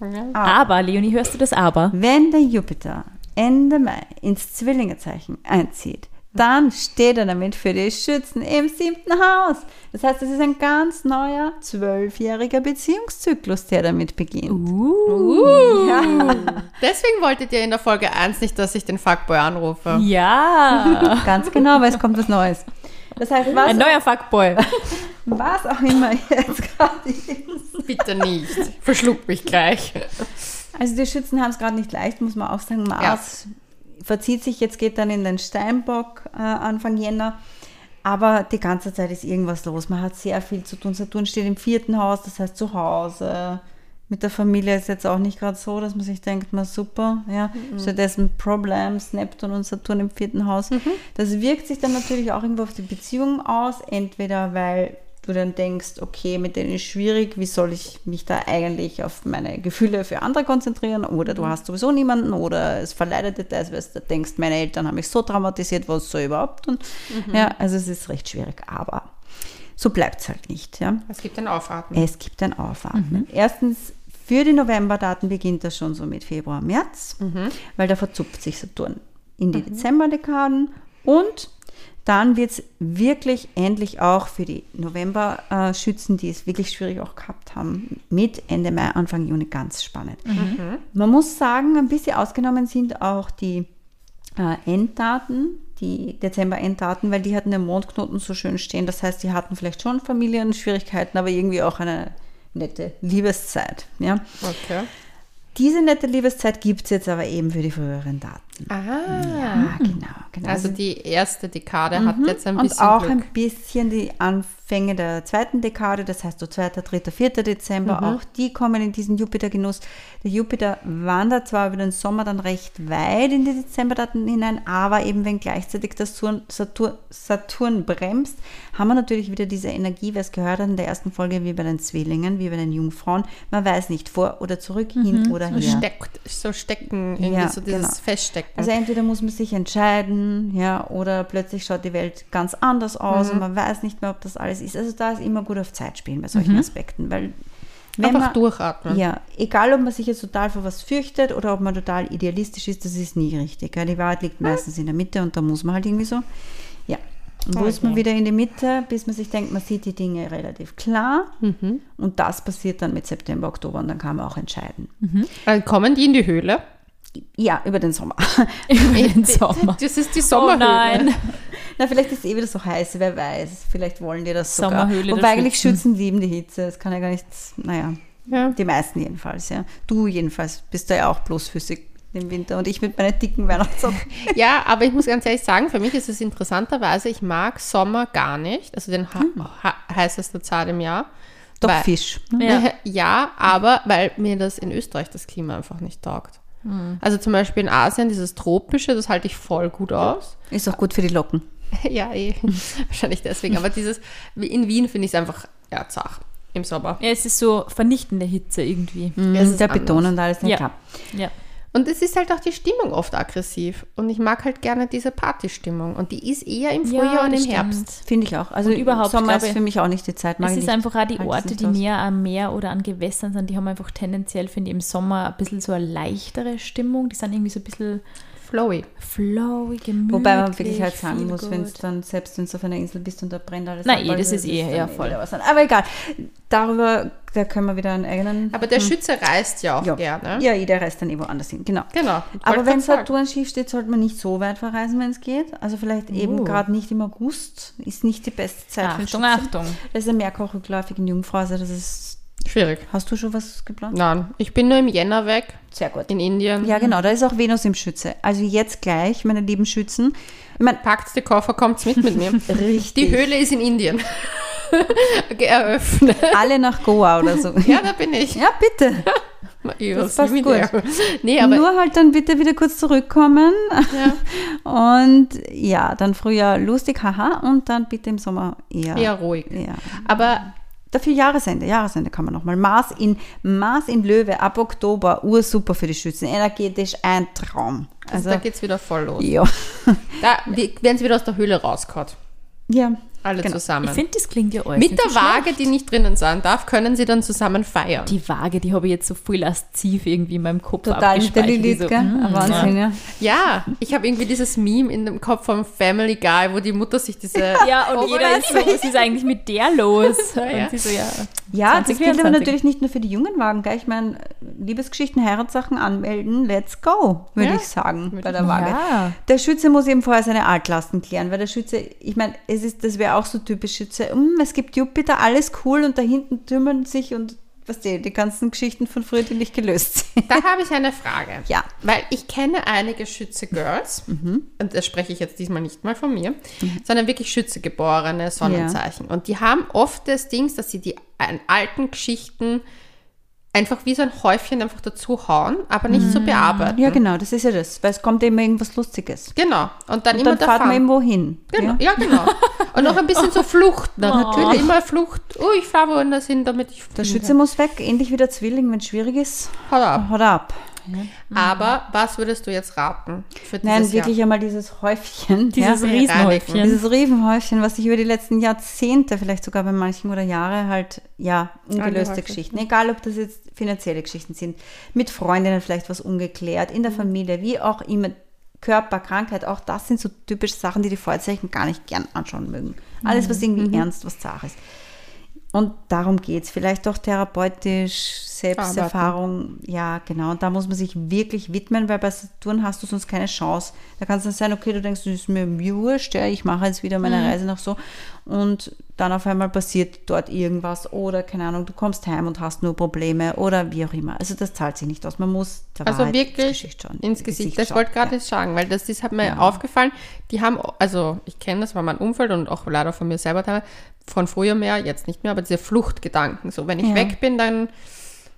Ja. Aber, Leonie, hörst du das aber? wenn der Jupiter Ende Mai ins Zwillingezeichen einzieht, dann steht er damit für die Schützen im siebten Haus. Das heißt, es ist ein ganz neuer zwölfjähriger Beziehungszyklus, der damit beginnt. Uh. Ja. Deswegen wolltet ihr in der Folge 1 nicht, dass ich den Fuckboy anrufe. Ja. Ganz genau, weil es kommt was Neues. Das heißt, was, Ein neuer Fuckboy. was auch immer jetzt gerade ist. Bitte nicht. Verschluck mich gleich. Also die Schützen haben es gerade nicht leicht, muss man auch sagen. Mars verzieht sich, jetzt geht dann in den Steinbock äh, Anfang Jänner. Aber die ganze Zeit ist irgendwas los. Man hat sehr viel zu tun. Saturn steht im vierten Haus, das heißt zu Hause, Mit der Familie ist jetzt auch nicht gerade so, dass man sich denkt, mal super, ja. Mhm. Stattdessen Problems, Neptun und Saturn im vierten Haus. Mhm. Das wirkt sich dann natürlich auch irgendwo auf die Beziehung aus, entweder weil du dann denkst, okay, mit denen ist schwierig, wie soll ich mich da eigentlich auf meine Gefühle für andere konzentrieren? Oder Mhm. du hast sowieso niemanden oder es verleidet dir das, weil du denkst, meine Eltern haben mich so traumatisiert, was soll überhaupt? Und Mhm. ja, also es ist recht schwierig, aber so bleibt es halt nicht, ja. Es gibt ein Aufatmen. Es gibt ein Aufatmen. Erstens, für die Novemberdaten beginnt das schon so mit Februar, März, weil da verzupft sich Saturn in die Dezemberdekaden und dann wird es wirklich endlich auch für die November-Schützen, die es wirklich schwierig auch gehabt haben, mit Ende Mai, Anfang Juni ganz spannend. Man muss sagen, ein bisschen ausgenommen sind auch die äh, Enddaten, die Dezember-Enddaten, weil die hatten den Mondknoten so schön stehen. Das heißt, die hatten vielleicht schon Familienschwierigkeiten, aber irgendwie auch eine nette Liebeszeit. Ja. Okay. Diese nette Liebeszeit gibt es jetzt aber eben für die früheren Daten. Ah. Ja, genau, genau. Also die erste Dekade hat jetzt ein und bisschen auch Glück. ein bisschen die Anfänge der zweiten Dekade, das heißt so 2., 3., 4. Dezember, Mhm. auch die kommen in diesen Jupitergenuss. Der Jupiter wandert zwar über den Sommer dann recht weit in die Dezemberdaten hinein, aber eben wenn gleichzeitig das Saturn, Saturn, Saturn bremst, haben wir natürlich wieder diese Energie, wer es gehört hat in der ersten Folge, wie bei den Zwillingen, wie bei den Jungfrauen. Man weiß nicht, vor oder zurück, hin oder Mhm. So, her. steckt, so stecken, irgendwie Ja, so dieses genau. Feststecken. Also entweder muss man sich entscheiden, ja, oder plötzlich schaut die Welt ganz anders aus Mhm. und man weiß nicht mehr, ob das alles ist. Also da ist immer gut auf Zeit spielen bei solchen Aspekten, weil wenn Einfach man, durchatmen. ja, egal ob man sich jetzt total vor was fürchtet oder ob man total idealistisch ist, das ist nie richtig. Ja. Die Wahrheit liegt meistens in der Mitte und da muss man halt irgendwie so, ja. Und wo ist man wieder in die Mitte, bis man sich denkt, man sieht die Dinge relativ klar. Mhm. Und das passiert dann mit September, Oktober und dann kann man auch entscheiden. Dann kommen die in die Höhle. Ja, über den Sommer. Über den Sommer. Das ist die Oh Sommerhöhle. nein. Na, vielleicht ist es eh wieder so heiß, wer weiß. Vielleicht wollen die das sogar. Sommerhöhle Wobei eigentlich Schützen. Lieben die Hitze. Das kann ja gar nicht, naja, Ja. die meisten jedenfalls, ja. Du jedenfalls bist da ja auch bloßfüßig im Winter und ich mit meinen dicken Weihnachtssocken. ja, aber ich muss ganz ehrlich sagen, für mich ist es interessanterweise, ich mag Sommer gar nicht, also den ha heißesten Zeit im Jahr. Doch Weil- Fisch. Ja. ja, aber weil mir das in Österreich das Klima einfach nicht taugt. Hm. Also zum Beispiel in Asien, dieses tropische, das halte ich voll gut aus. Ist auch gut für die Locken. ja, eh. wahrscheinlich deswegen. Aber dieses, wie in Wien finde ich es einfach ja, zach im Sommer. Ja, es ist so vernichtende Hitze irgendwie. Es ist der anders. Beton und alles, ja, Ja. klar. Ja. Und es ist halt auch die Stimmung oft aggressiv. Und ich mag halt gerne diese Partystimmung. Und die ist eher im Ja, Frühjahr und im stimmt. Herbst. Finde ich auch. Also Und überhaupt, Sommer ist für mich auch nicht die Zeit. mag Es ich ist nicht. einfach auch die Orte, die näher am Meer oder an Gewässern sind, die haben einfach tendenziell, finde ich, im Sommer ein bisschen so eine leichtere Stimmung. Die sind irgendwie so ein bisschen Flowy. flowy, gemütlich. Wobei man wirklich halt sagen muss, wenn es dann, selbst wenn du auf einer Insel bist und da brennt alles Nein, ab, eh, das ist eh, ja, eh voll. Aber egal, darüber, da können wir wieder einen eigenen... Aber der Schütze reist ja auch Hm. ja, gerne. ja, jeder reist dann eh woanders hin, genau. Genau. Aber wenn. Saturn schief steht, sollte man nicht so weit verreisen, wenn es geht. Also vielleicht eben Uh. gerade nicht im August, ist nicht die beste Zeit für Achtung, den Schützen. Achtung. Das ist ein Merkur rückläufig in Jungfrau, also das ist... Schwierig. Hast du schon was geplant? Nein, ich bin nur im Jänner weg, Sehr gut. in Indien. Ja, genau, da ist auch Venus im Schütze. Also jetzt gleich, meine lieben Schützen. Ich meine, Packt die Koffer, kommt's mit mit mir. richtig. Die Höhle ist in Indien. Eröffnet. Alle nach Goa oder so. Ja, da bin ich. Ja, bitte. Das passt gut. Nee, aber Nur halt dann bitte wieder kurz zurückkommen. ja, Und ja, dann Frühjahr lustig, haha. Und dann bitte im Sommer eher. eher ruhig. Ja. Aber Dafür Jahresende, Jahresende kann man nochmal. Mars in, Mars in Löwe ab Oktober, ursuper für die Schützen. Energetisch ein Traum. also, Also, da geht's wieder voll los. ja. Da werden sie wieder aus der Höhle rausgehauen. Ja, Alle Genau. zusammen. Ich finde, das klingt ja alles Mit der so schlecht. Waage, die nicht drinnen sein darf, können sie dann zusammen feiern. Die Waage, die habe ich jetzt so viel lasziv irgendwie in meinem Kopf total abgespeichert, so, gell? mm, Wahnsinn, ja. Ja, ich habe irgendwie dieses Meme in dem Kopf vom Family Guy, wo die Mutter sich diese. Ja, und jeder ist so, was ist eigentlich mit der los? Ja. Und sie so, ja. Ja, das gilt aber 2024. natürlich nicht nur für die jungen Wagen. Gell? Ich meine, Liebesgeschichten, Heiratssachen anmelden, let's go, würde Ja, ich sagen, bei der Waage. Ja. Der Schütze muss eben vorher seine Altlasten klären, weil der Schütze, ich meine, es ist, das wäre auch so typisch Schütze, hm, es gibt Jupiter, alles cool und da hinten tümmern sich und was die, die ganzen Geschichten von früher, die nicht gelöst sind. Da habe ich eine Frage. Ja. Weil ich kenne einige Schütze-Girls, und das spreche ich jetzt diesmal nicht mal von mir, sondern wirklich Schütze-geborene Sonnenzeichen. Und die haben oft das Ding, dass sie die äh, alten Geschichten einfach wie so ein Häufchen einfach dazu hauen, aber nicht so bearbeiten. Ja, genau, das ist ja das, weil es kommt immer irgendwas Lustiges. Genau. Und dann Und immer dann fahrt man irgendwo hin. Genau, Ja? ja, genau. Und noch ein bisschen so Flucht. Ne? Oh. Natürlich immer Flucht. Oh, ich fahre woanders hin, damit ich. Der Schütze muss weg, ähnlich wie der Zwilling, wenn es schwierig ist, Haut ab. haut ab. Aber was würdest du jetzt raten für dieses Nein, wirklich Jahr? einmal dieses Häufchen. Dieses ja? Riesenhäufchen. Dieses Riesenhäufchen, was sich über die letzten Jahrzehnte, vielleicht sogar bei manchen oder Jahre halt, ja, ungelöste. Geschichten. Egal, ob das jetzt finanzielle Geschichten sind, mit Freundinnen vielleicht was ungeklärt, in der Mhm. Familie, wie auch immer, Körper, Krankheit, auch das sind so typische Sachen, die die Vorzeichen gar nicht gern anschauen mögen. Alles, Mhm. was irgendwie ernst, was zart ist. Und darum geht es. Vielleicht auch therapeutisch, Selbsterfahrung. Ja, genau. Und da muss man sich wirklich widmen, weil bei Saturn hast du sonst keine Chance. Da kann es dann sein, okay, du denkst, das ist mir wurscht, ja, ich mache jetzt wieder meine Reise noch so. Und dann auf einmal passiert dort irgendwas oder, keine Ahnung, du kommst heim und hast nur Probleme oder wie auch immer. Also das zahlt sich nicht aus. Man muss der Also Wahrheit wirklich Gesicht schauen, ins Gesicht. Das schauen. wollte ich gerade jetzt sagen, weil das, das hat mir aufgefallen. Die haben, also ich kenne das, war mein Umfeld und auch leider von mir selber teilweise, von früher mehr, jetzt nicht mehr, aber diese Fluchtgedanken. So, wenn ich Ja. weg bin, dann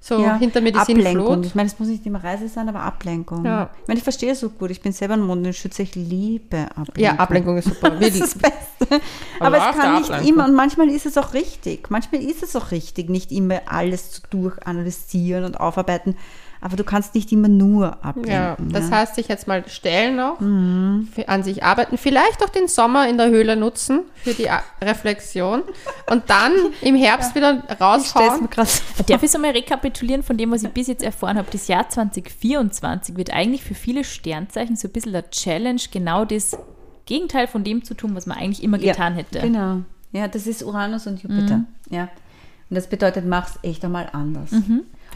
so Ja, hinter mir die Ablenkung. Sinnflut. Ich meine, es muss nicht immer Reise sein, aber Ablenkung. Ja. Ich meine, ich verstehe es so gut. Ich bin selber ein Mondschütze, ich liebe Ablenkung. Ja, Ablenkung ist super. Das ist das Beste. Aber Aber es kann nicht Ablenkung. immer, und manchmal ist es auch richtig. Manchmal ist es auch richtig, nicht immer alles zu durchanalysieren und aufarbeiten. Aber du kannst nicht immer nur ablenken. Ja, das ja. heißt, sich jetzt mal stellen auch, Mhm. an sich arbeiten, vielleicht auch den Sommer in der Höhle nutzen für die A- Reflexion und dann im Herbst wieder Ich stell's raushauen. so Darf ich so mal rekapitulieren von dem, was ich bis jetzt erfahren habe? Das Jahr 2024 wird eigentlich für viele Sternzeichen so ein bisschen der Challenge, genau das Gegenteil von dem zu tun, was man eigentlich immer getan ja, hätte. Genau. Ja, das ist Uranus und Jupiter. Ja. Und das bedeutet, mach's echt einmal anders.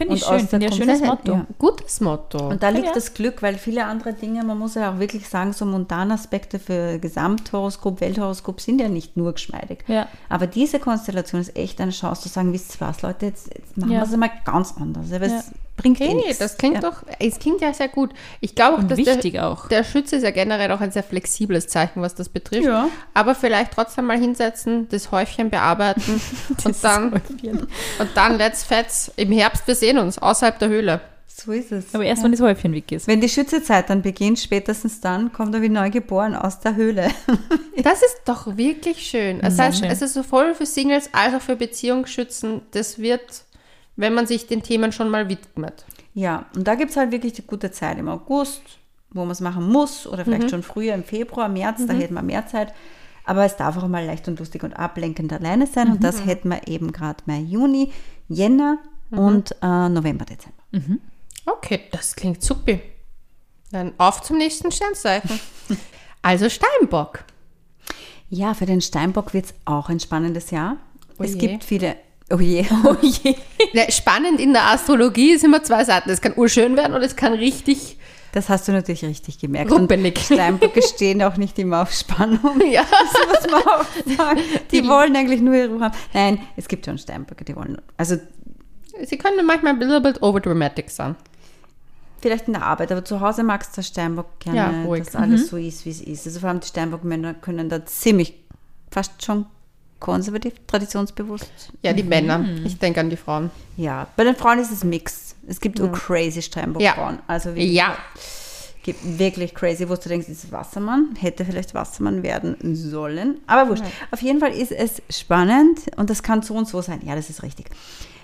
Finde ich Und aus schön, finde ich ein der schönes Motto. Ja. Gutes Motto. Und da liegt ja. das Glück, weil viele andere Dinge, man muss ja auch wirklich sagen, so mundane Aspekte für Gesamthoroskop, Welthoroskop sind ja nicht nur geschmeidig. Ja. Aber diese Konstellation ist echt eine Chance zu sagen, wisst ihr was, Leute, jetzt, jetzt machen Ja. wir es einmal ganz anders. Es bringt eh Hey, nichts. das klingt ja. doch, es klingt ja sehr gut. Ich glaube auch, dass wichtig der, auch. der Schütze ist ja generell auch ein sehr flexibles Zeichen, was das betrifft. Ja. Aber vielleicht trotzdem mal hinsetzen, das Häufchen bearbeiten und dann und dann let's fetz im Herbst, wir sehen uns außerhalb der Höhle. So ist es. Aber erst, wenn das Häufchen weg ist. Wenn die Schützezeit dann beginnt, spätestens dann kommt er wie neu geboren aus der Höhle. Das ist doch wirklich schön. Das heißt, schön. es ist sowohl für Singles als auch für Beziehungsschützen. Das wird, wenn man sich den Themen schon mal widmet. Ja, und da gibt es halt wirklich die gute Zeit im August, wo man es machen muss oder vielleicht schon früher im Februar, März, da hätten wir mehr Zeit. Aber es darf auch mal leicht und lustig und ablenkend alleine sein und das hätten wir eben gerade Mai, Juni, Jänner und äh, November, Dezember. Okay, das klingt super. Dann auf zum nächsten Sternzeichen. Also Steinbock. Ja, für den Steinbock wird es auch ein spannendes Jahr. Oh es gibt viele. Oh je. Oh je. Ja, spannend in der Astrologie ist immer zwei Seiten. Es kann urschön werden und es kann richtig. Das hast du natürlich richtig gemerkt. Ruppelig. Steinböcke stehen auch nicht immer auf Spannung. Ja. Das muss man auch sagen. Die wollen eigentlich nur ihre Ruhe haben. Nein, es gibt schon Steinböcke, die wollen. Also Sie können manchmal ein bisschen overdramatic sein. Vielleicht in der Arbeit, aber zu Hause magst du Steinbock gerne, Ja, ruhig. dass alles so ist, wie es ist. Also vor allem die Steinbock-Männer können da ziemlich, fast schon konservativ, traditionsbewusst. Ja, die Männer. Ich denke an die Frauen. Ja, bei den Frauen ist es Mix. Es gibt auch crazy Steinbock-Frauen. Also wirklich, Ja. gibt wirklich crazy, wo du denkst, ist Wassermann, hätte vielleicht Wassermann werden sollen. Aber wurscht. Auf jeden Fall ist es spannend und das kann so und so sein. Ja, das ist richtig.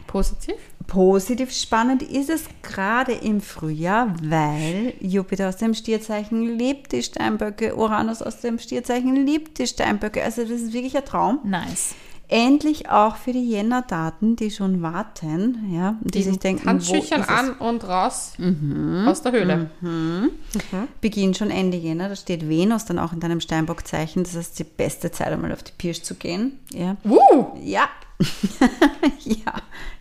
Positiv? Positiv spannend ist es gerade im Frühjahr, weil Jupiter aus dem Stierzeichen liebt die Steinböcke, Uranus aus dem Stierzeichen liebt die Steinböcke. Also das ist wirklich ein Traum. Nice. Endlich auch für die Jänner-Daten, die schon warten, ja, und die, sich denken, wo ist Handschüchern es? an und raus aus der Höhle. Beginn schon Ende Jänner, da steht Venus dann auch in deinem Steinbock-Zeichen, das ist die beste Zeit, einmal auf die Pirsch zu gehen. Ja, Uh, ja. ja,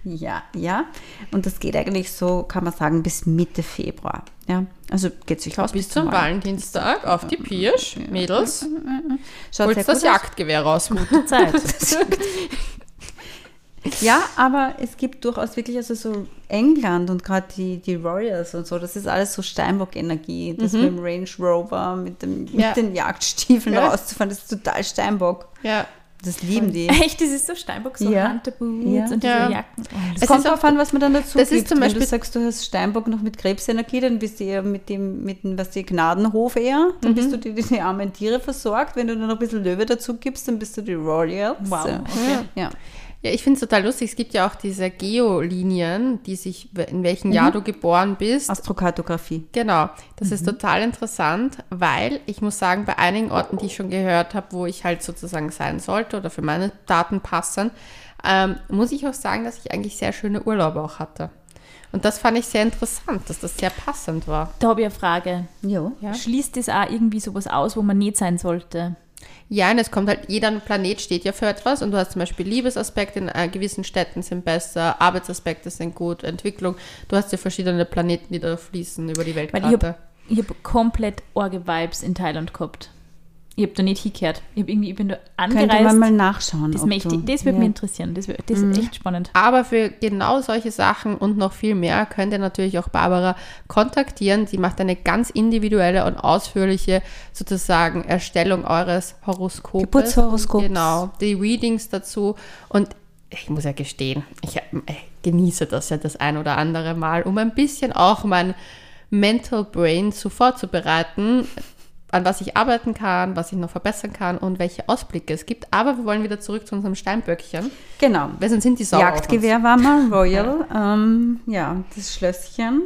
ja, ja. Und das geht eigentlich so, kann man sagen, bis Mitte Februar. Ja, also geht sich aus bis zum Valentinstag auf die Pirsch, Mädels. Schaut Holt sehr das aus. Jagdgewehr raus. Gute Zeit. Ja, aber es gibt durchaus wirklich, also so England und gerade die, die Royals und so, das ist alles so Steinbock-Energie. Das mit dem Range Rover, mit, dem, Ja. mit den Jagdstiefeln Ja. rauszufahren, das ist total Steinbock. Ja. Das lieben die. Echt, das ist so Steinbock, so Ja. Hunterboots Ja. und diese Ja. Jacken. Oh, Es Es kommt ist darauf an, was man dann dazu das ist gibt. zum Wenn du Beispiel- sagst, du hast Steinbock noch mit Krebsenergie, dann bist du eher mit dem, mit dem was die Gnadenhof eher. Dann Mhm. bist du die, die armen Tiere versorgt. Wenn du dann noch ein bisschen Löwe dazu gibst, dann bist du die Royals. Wow, Ja. okay. Ja. Ja, ich finde es total lustig. Es gibt ja auch diese Geolinien, die sich, in welchem Jahr du geboren bist. Astrokartografie. Genau, das ist total interessant, weil ich muss sagen, bei einigen Orten, die ich schon gehört habe, wo ich halt sozusagen sein sollte oder für meine Daten passen, ähm, muss ich auch sagen, dass ich eigentlich sehr schöne Urlaube auch hatte. Und das fand ich sehr interessant, dass das sehr passend war. Da habe ich eine Frage. Jo. Ja. Schließt das auch irgendwie sowas aus, wo man nicht sein sollte? Ja, und es kommt halt, jeder Planet steht ja für etwas und du hast zum Beispiel Liebesaspekte in äh, gewissen Städten sind besser, Arbeitsaspekte sind gut, Entwicklung. Du hast ja verschiedene Planeten, die da fließen über die Weil ich Weltkarte. habe hab komplett Orge-Vibes in Thailand gehabt. Ich habe da nicht hingehört. Ich, hab irgendwie, ich bin da Könnte angereist. man mal nachschauen. das möchte, du- ich- das würde ja. mich interessieren. Das, wär- das ist echt spannend. Aber für genau solche Sachen und noch viel mehr könnt ihr natürlich auch Barbara kontaktieren. Sie macht eine ganz individuelle und ausführliche sozusagen Erstellung eures Horoskopes. Geburtshoroskops. Genau, die Readings dazu. Und ich muss ja gestehen, ich äh, genieße das ja das ein oder andere Mal, um ein bisschen auch mein Mental Brain zu vorzubereiten, an was ich arbeiten kann, was ich noch verbessern kann und welche Ausblicke es gibt. Aber wir wollen wieder zurück zu unserem Steinböckchen. Genau. Weil sonst sind die sauer auf. Jagdgewehr war mal, Royal. Ähm, ja, das Schlösschen.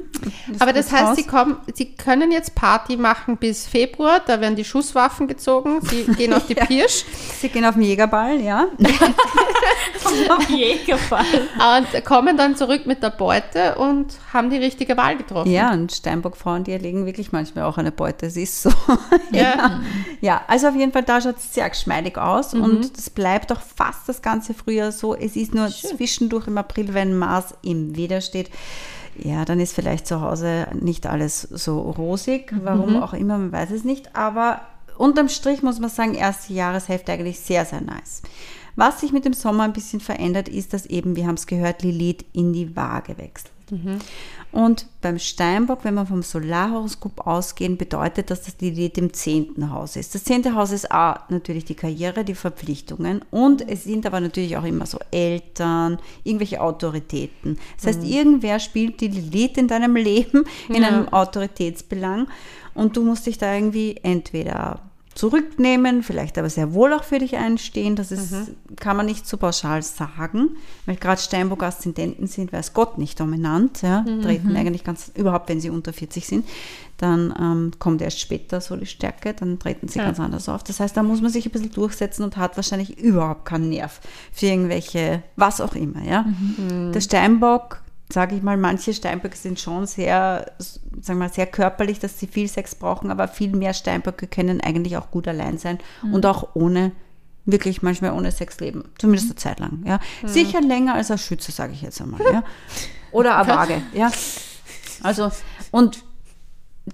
Aber das heißt, sie, kommen, sie können jetzt Party machen bis Februar, da werden die Schusswaffen gezogen, sie gehen auf die Ja. Pirsch Sie gehen auf den Jägerball, ja. Jägerfall. und kommen dann zurück mit der Beute und haben die richtige Wahl getroffen. Ja, und Steinbock-Frauen, die erlegen wirklich manchmal auch eine Beute. Es ist so. Ja. Ja, also auf jeden Fall, da schaut es sehr geschmeidig aus Mhm. und das bleibt auch fast das ganze Frühjahr so. Es ist nur zwischendurch im April, wenn Mars im Widder steht. Ja, dann ist vielleicht zu Hause nicht alles so rosig, warum Mhm. auch immer, man weiß es nicht. Aber unterm Strich muss man sagen, erste Jahreshälfte eigentlich sehr, sehr nice. Was sich mit dem Sommer ein bisschen verändert, ist, dass eben, wir haben es gehört, Lilith in die Waage wechselt. Und beim Steinbock, wenn wir vom Solarhoroskop ausgehen, bedeutet das, dass die Lilith im zehnten Haus ist. Das zehnte Haus ist A, natürlich die Karriere, die Verpflichtungen und es sind aber natürlich auch immer so Eltern, irgendwelche Autoritäten. Das heißt, irgendwer spielt die Lilith in deinem Leben in Ja. einem Autoritätsbelang und du musst dich da irgendwie entweder zurücknehmen, vielleicht aber sehr wohl auch für dich einstehen. Das ist, kann man nicht so pauschal sagen, weil gerade Steinbock Aszendenten sind, weiß Gott nicht dominant, ja, treten eigentlich ganz, überhaupt wenn sie unter 40 sind, dann ähm, kommt erst später so die Stärke, dann treten sie Ja. ganz anders auf. Das heißt, da muss man sich ein bisschen durchsetzen und hat wahrscheinlich überhaupt keinen Nerv für irgendwelche, was auch immer, ja. Der Steinbock, sage ich mal, manche Steinböcke sind schon sehr, sagen wir mal, sehr körperlich, dass sie viel Sex brauchen, aber viel mehr Steinböcke können eigentlich auch gut allein sein und auch ohne, wirklich manchmal ohne Sex leben. Zumindest eine Zeit lang, ja. Sicher länger als ein Schütze, sage ich jetzt einmal, ja. Oder eine Waage, ja. Also, und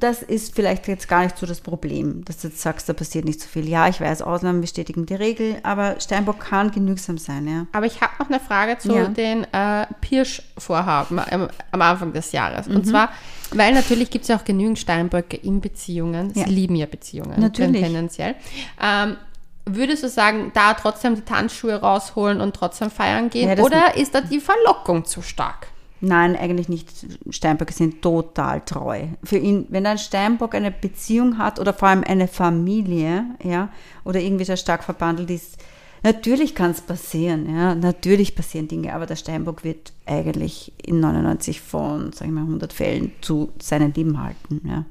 das ist vielleicht jetzt gar nicht so das Problem, dass du jetzt sagst, da passiert nicht so viel. Ja, ich weiß, Ausnahmen bestätigen die Regel, aber Steinbock kann genügsam sein, ja. Aber ich habe noch eine Frage zu Ja. den äh, Pirsch-Vorhaben am, am Anfang des Jahres. Mhm. Und zwar, weil natürlich gibt es ja auch genügend Steinböcke in Beziehungen. Sie Ja. lieben ja Beziehungen Natürlich. tendenziell. Ähm, würdest du sagen, da trotzdem die Tanzschuhe rausholen und trotzdem feiern gehen? Ja, Oder ist da die Verlockung zu stark? Nein, eigentlich nicht. Steinböcke sind total treu. Für ihn, wenn ein Steinbock eine Beziehung hat oder vor allem eine Familie, ja, oder irgendwie sehr stark verbandelt ist, natürlich kann es passieren, ja, natürlich passieren Dinge, aber der Steinbock wird eigentlich in 99 von, sag ich mal, 100 Fällen zu seinen Lieben halten, ja.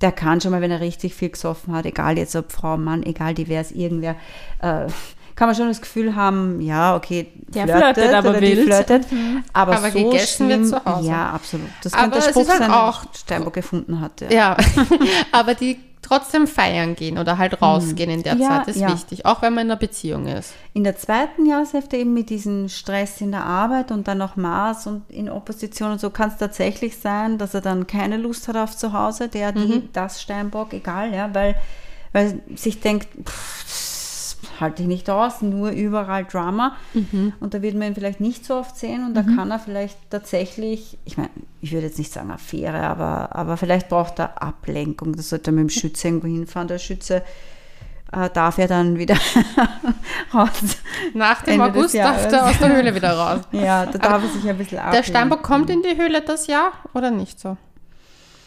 Der kann schon mal, wenn er richtig viel gesoffen hat, egal jetzt ob Frau, Mann, egal divers, irgendwer, äh, kann man schon das Gefühl haben, ja, okay, Der flirtet aber oder die wild. flirtet, aber, Aber so gegessen wird schlimm, zu Hause. Ja, absolut. Das Aber könnte Spruch halt sein, auch- Steinbock gefunden hat. Ja. Ja, aber die trotzdem feiern gehen oder halt rausgehen in der Ja, Zeit ist ja. wichtig, auch wenn man in einer Beziehung ist. In der zweiten Jahreshälfte eben mit diesem Stress in der Arbeit und dann noch Mars und in Opposition und so kann es tatsächlich sein, dass er dann keine Lust hat auf zu Hause, der, die, Mhm. das Steinbock, egal, ja, weil, weil sich denkt, pff, halte ich nicht aus, nur überall Drama. Mhm. Und da wird man ihn vielleicht nicht so oft sehen und da kann er vielleicht tatsächlich, ich meine, ich würde jetzt nicht sagen Affäre, aber, aber vielleicht braucht er Ablenkung. Das sollte er mit dem Schütze irgendwo hinfahren. Der Schütze äh, darf er dann wieder raus. Nach dem Ende August darf er aus der Höhle wieder raus. Ja, da darf er sich ein bisschen Der abheben. Steinbock kommt in die Höhle das Jahr oder nicht so?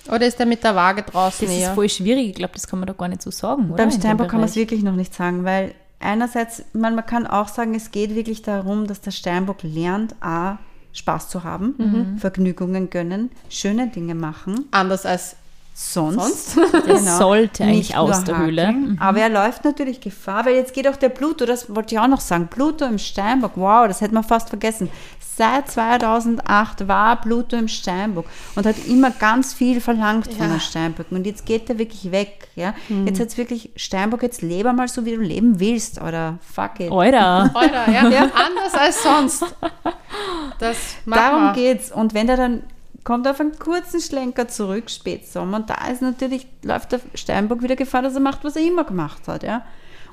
Oder ist er mit der Waage draußen Das ist näher? voll schwierig. Ich glaube, das kann man da gar nicht so sagen, oder? Beim Steinbock kann man es wirklich noch nicht sagen, weil einerseits, man, man kann auch sagen, es geht wirklich darum, dass der Steinbock lernt, A, Spaß zu haben, Mhm. Vergnügungen gönnen, schöne Dinge machen, Anders als sonst. Der sollte eigentlich Nicht aus der Höhle. Mhm. Aber er läuft natürlich Gefahr, weil jetzt geht auch der Pluto, das wollte ich auch noch sagen. Pluto im Steinbock, wow, das hätte man fast vergessen. Seit 2008 war Pluto im Steinbock und hat immer ganz viel verlangt von Ja. den Steinböcken. Und jetzt geht er wirklich weg. Ja? Mhm. Jetzt jetzt wirklich Steinbock, jetzt lebe mal so, wie du leben willst. Oder fuck it. Alter. Alter, ja. Anders als sonst. Das Darum wir. geht's. Und wenn er dann kommt auf einen kurzen Schlenker zurück, Spätsommer, und da ist natürlich, läuft der Steinbock wieder Gefahr, dass er macht, was er immer gemacht hat, ja.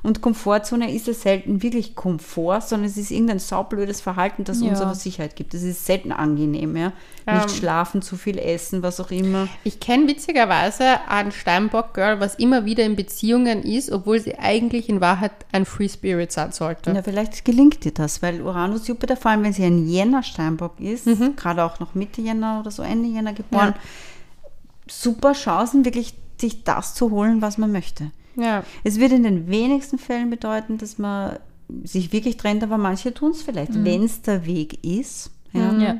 Und Komfortzone ist ja selten wirklich Komfort, sondern es ist irgendein saublödes Verhalten, das Ja. uns aber Sicherheit gibt. Es ist selten angenehm, ja. Nicht Ähm. schlafen, zu viel essen, was auch immer. Ich kenne witzigerweise ein Steinbock-Girl, was immer wieder in Beziehungen ist, obwohl sie eigentlich in Wahrheit ein Free Spirit sein sollte. Ja, vielleicht gelingt dir das, weil Uranus, Jupiter, vor allem wenn sie ein Jänner-Steinbock ist, Mhm. gerade auch noch Mitte Jänner oder so Ende Jänner geboren, super Chancen, wirklich sich das zu holen, was man möchte. Ja. Es wird in den wenigsten Fällen bedeuten, dass man sich wirklich trennt, aber manche tun es vielleicht, wenn es der Weg ist. Ja. Ja.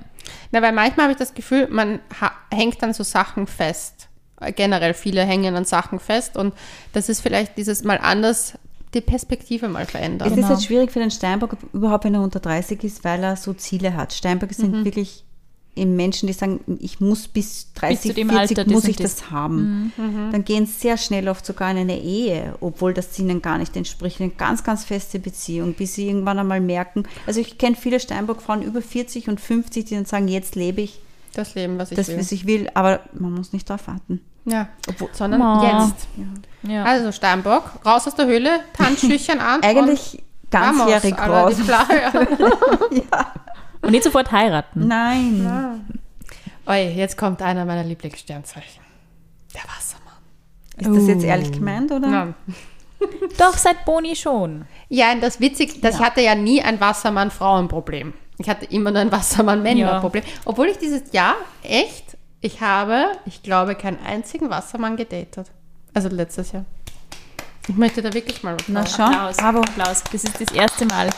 Na, weil manchmal habe ich das Gefühl, man hängt an so Sachen fest. Generell viele hängen an Sachen fest und das ist vielleicht dieses Mal anders, die Perspektive mal verändern. Es ist Genau. jetzt schwierig für den Steinbock, überhaupt wenn er unter 30 ist, weil er so Ziele hat. Steinböcke sind wirklich eben Menschen, die sagen, ich muss bis 30, zu dem 40 Alter das muss ich das. das haben. Dann gehen sie sehr schnell oft sogar in eine Ehe, obwohl das ihnen gar nicht entspricht. Eine ganz, ganz feste Beziehung, bis sie irgendwann einmal merken. Also ich kenne viele Steinbock-Frauen über 40 und 50, die dann sagen, jetzt lebe ich das Leben, was ich das, will. was ich will, aber man muss nicht darauf warten. ja, sondern Ma. jetzt. Ja. Also Steinbock, raus aus der Höhle, Tanzschüchchen an. Eigentlich ganzjährig raus. die Flache. Und nicht sofort heiraten. Nein. Oi, jetzt kommt einer meiner Lieblingssternzeichen. Der Wassermann. Ist das jetzt Oh. ehrlich gemeint, oder? Ja. Doch, seit Boni schon. Ja, und das witzig, dass ich hatte ja nie ein Wassermann-Frauen-Problem. Ich hatte immer nur ein Wassermann-Männer-Problem. Obwohl ich dieses Jahr echt, ich habe, ich glaube, keinen einzigen Wassermann gedatet. Also letztes Jahr. Ich möchte da wirklich mal was Na schau, Applaus. bravo. Applaus. Das ist das erste Mal.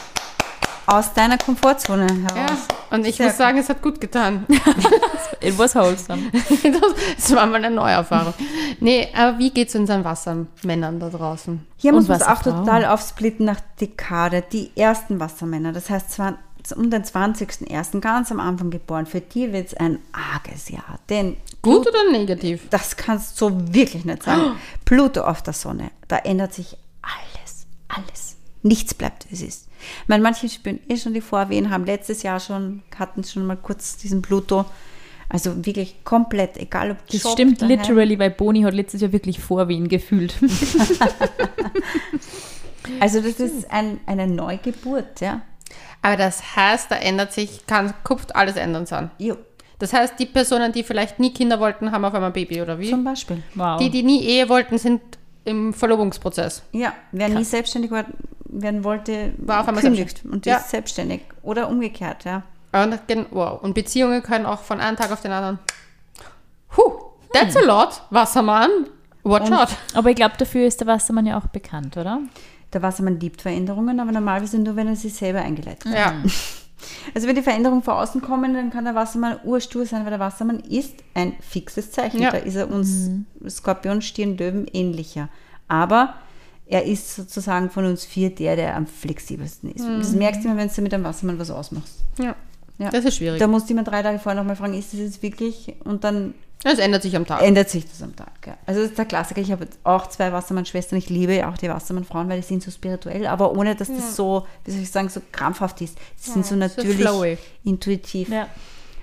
Aus deiner Komfortzone Ja, heraus. und ich Sehr muss sagen, es hat gut getan. It was wholesome. das, das war mal eine neue Erfahrung. Nee, aber wie geht es unseren Wassermännern da draußen? Hier muss man es auch total aufsplitten nach Dekade. Die ersten Wassermänner, das heißt zwar um den 20.01. ganz am Anfang geboren, für die wird es ein arges Jahr. Denn Gut oder negativ? das kannst du so wirklich nicht sagen. Pluto auf der Sonne, da ändert sich alles, alles. Nichts bleibt, wie es ist. Ich meine, manche spüren eh schon die Vorwehen, haben letztes Jahr schon, hatten schon mal kurz diesen Pluto. Also wirklich komplett, egal ob Das Job, stimmt daheim. literally, weil Boni hat letztes Jahr wirklich vor Wien gefühlt. Also das ist ein, eine Neugeburt, ja. Aber das heißt, da ändert sich, kann, kupft alles ändern sein. Jo, Das heißt, die Personen, die vielleicht nie Kinder wollten, haben auf einmal ein Baby, oder wie? zum Beispiel. Wow. Die, die nie Ehe wollten, sind im Verlobungsprozess. Ja, wer nie selbstständig war- werden wollte, War auf einmal kündigt selbstständig. und Ja. ist selbstständig. Oder umgekehrt, ja. Und, wow. und Beziehungen können auch von einem Tag auf den anderen. Huh, that's a lot, Wassermann. Watch Und- out. Aber ich glaube, dafür ist der Wassermann ja auch bekannt, oder? Der Wassermann liebt Veränderungen, aber normalerweise nur, wenn er sie selber eingeleitet hat. Ja. Also wenn die Veränderungen von außen kommen, dann kann der Wassermann urstur sein, weil der Wassermann ist ein fixes Zeichen. Ja. Da ist er uns Skorpion, Stirn, Löwen ähnlicher. Aber er ist sozusagen von uns vier der, der am flexibelsten ist. Und Das merkst du immer, wenn du mit einem Wassermann was ausmachst. ja. Ja. Das ist schwierig. Da musst du immer drei Tage vorher nochmal fragen, ist das jetzt wirklich? Und dann Es ändert sich am Tag. ändert sich das am Tag. Ja. Also das ist der Klassiker. Ich habe auch zwei Wassermann-Schwestern. Ich liebe auch die Wassermann-Frauen, weil die sind so spirituell, aber ohne, dass das so, wie soll ich sagen, so krampfhaft ist. Die sind so so natürlich flowy. intuitiv Ja.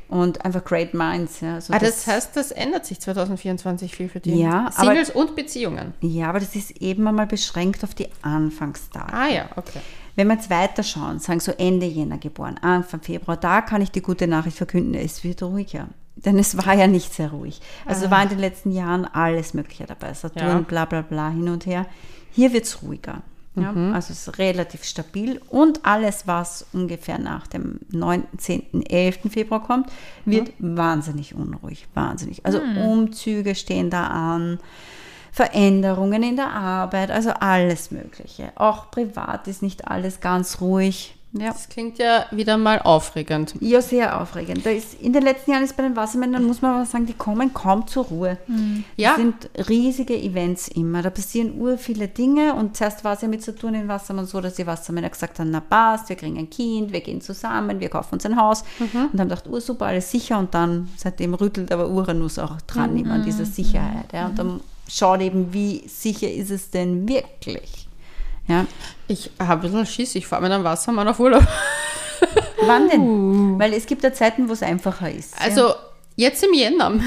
Und einfach great minds. Ja, also Ah, das heißt, das ändert sich 2024 viel für die. Ja, aber- Singles und Beziehungen. ja, aber das ist eben einmal beschränkt auf die Anfangstage. Ah ja, okay. Wenn wir jetzt weiter schauen, sagen so Ende Jänner geboren, Anfang Februar, da kann ich die gute Nachricht verkünden, es wird ruhiger. Denn es war ja nicht sehr ruhig. Also war in den letzten Jahren alles Mögliche dabei. Saturn, Ja. bla bla bla, hin und her. Hier wird es ruhiger. Ja, Also es ist relativ stabil und alles, was ungefähr nach dem 9., 10., 11. Februar kommt, wird wahnsinnig unruhig. Wahnsinnig. Also Umzüge stehen da an, Veränderungen in der Arbeit, also alles Mögliche. Auch privat ist nicht alles ganz ruhig. Ja. Das klingt ja wieder mal aufregend. Ja, sehr aufregend. Da ist, in den letzten Jahren ist bei den Wassermännern, muss man aber sagen, die kommen kaum zur Ruhe. Ja. Das sind riesige Events immer. Da passieren ur viele Dinge und zuerst war es ja mit Saturn in Wassermann so, dass die Wassermänner gesagt haben, na passt, wir kriegen ein Kind, wir gehen zusammen, wir kaufen uns ein Haus und haben gedacht, ur super, alles sicher und dann seitdem rüttelt aber Uranus auch dran immer an dieser Sicherheit. Ja. Und dann schaut eben, wie sicher ist es denn wirklich. Ja. Ich habe ein bisschen Schiss, ich fahre mit einem Wassermann auf Urlaub. Wann denn? Weil es gibt ja Zeiten, wo es einfacher ist. ja. Also jetzt im Jänner.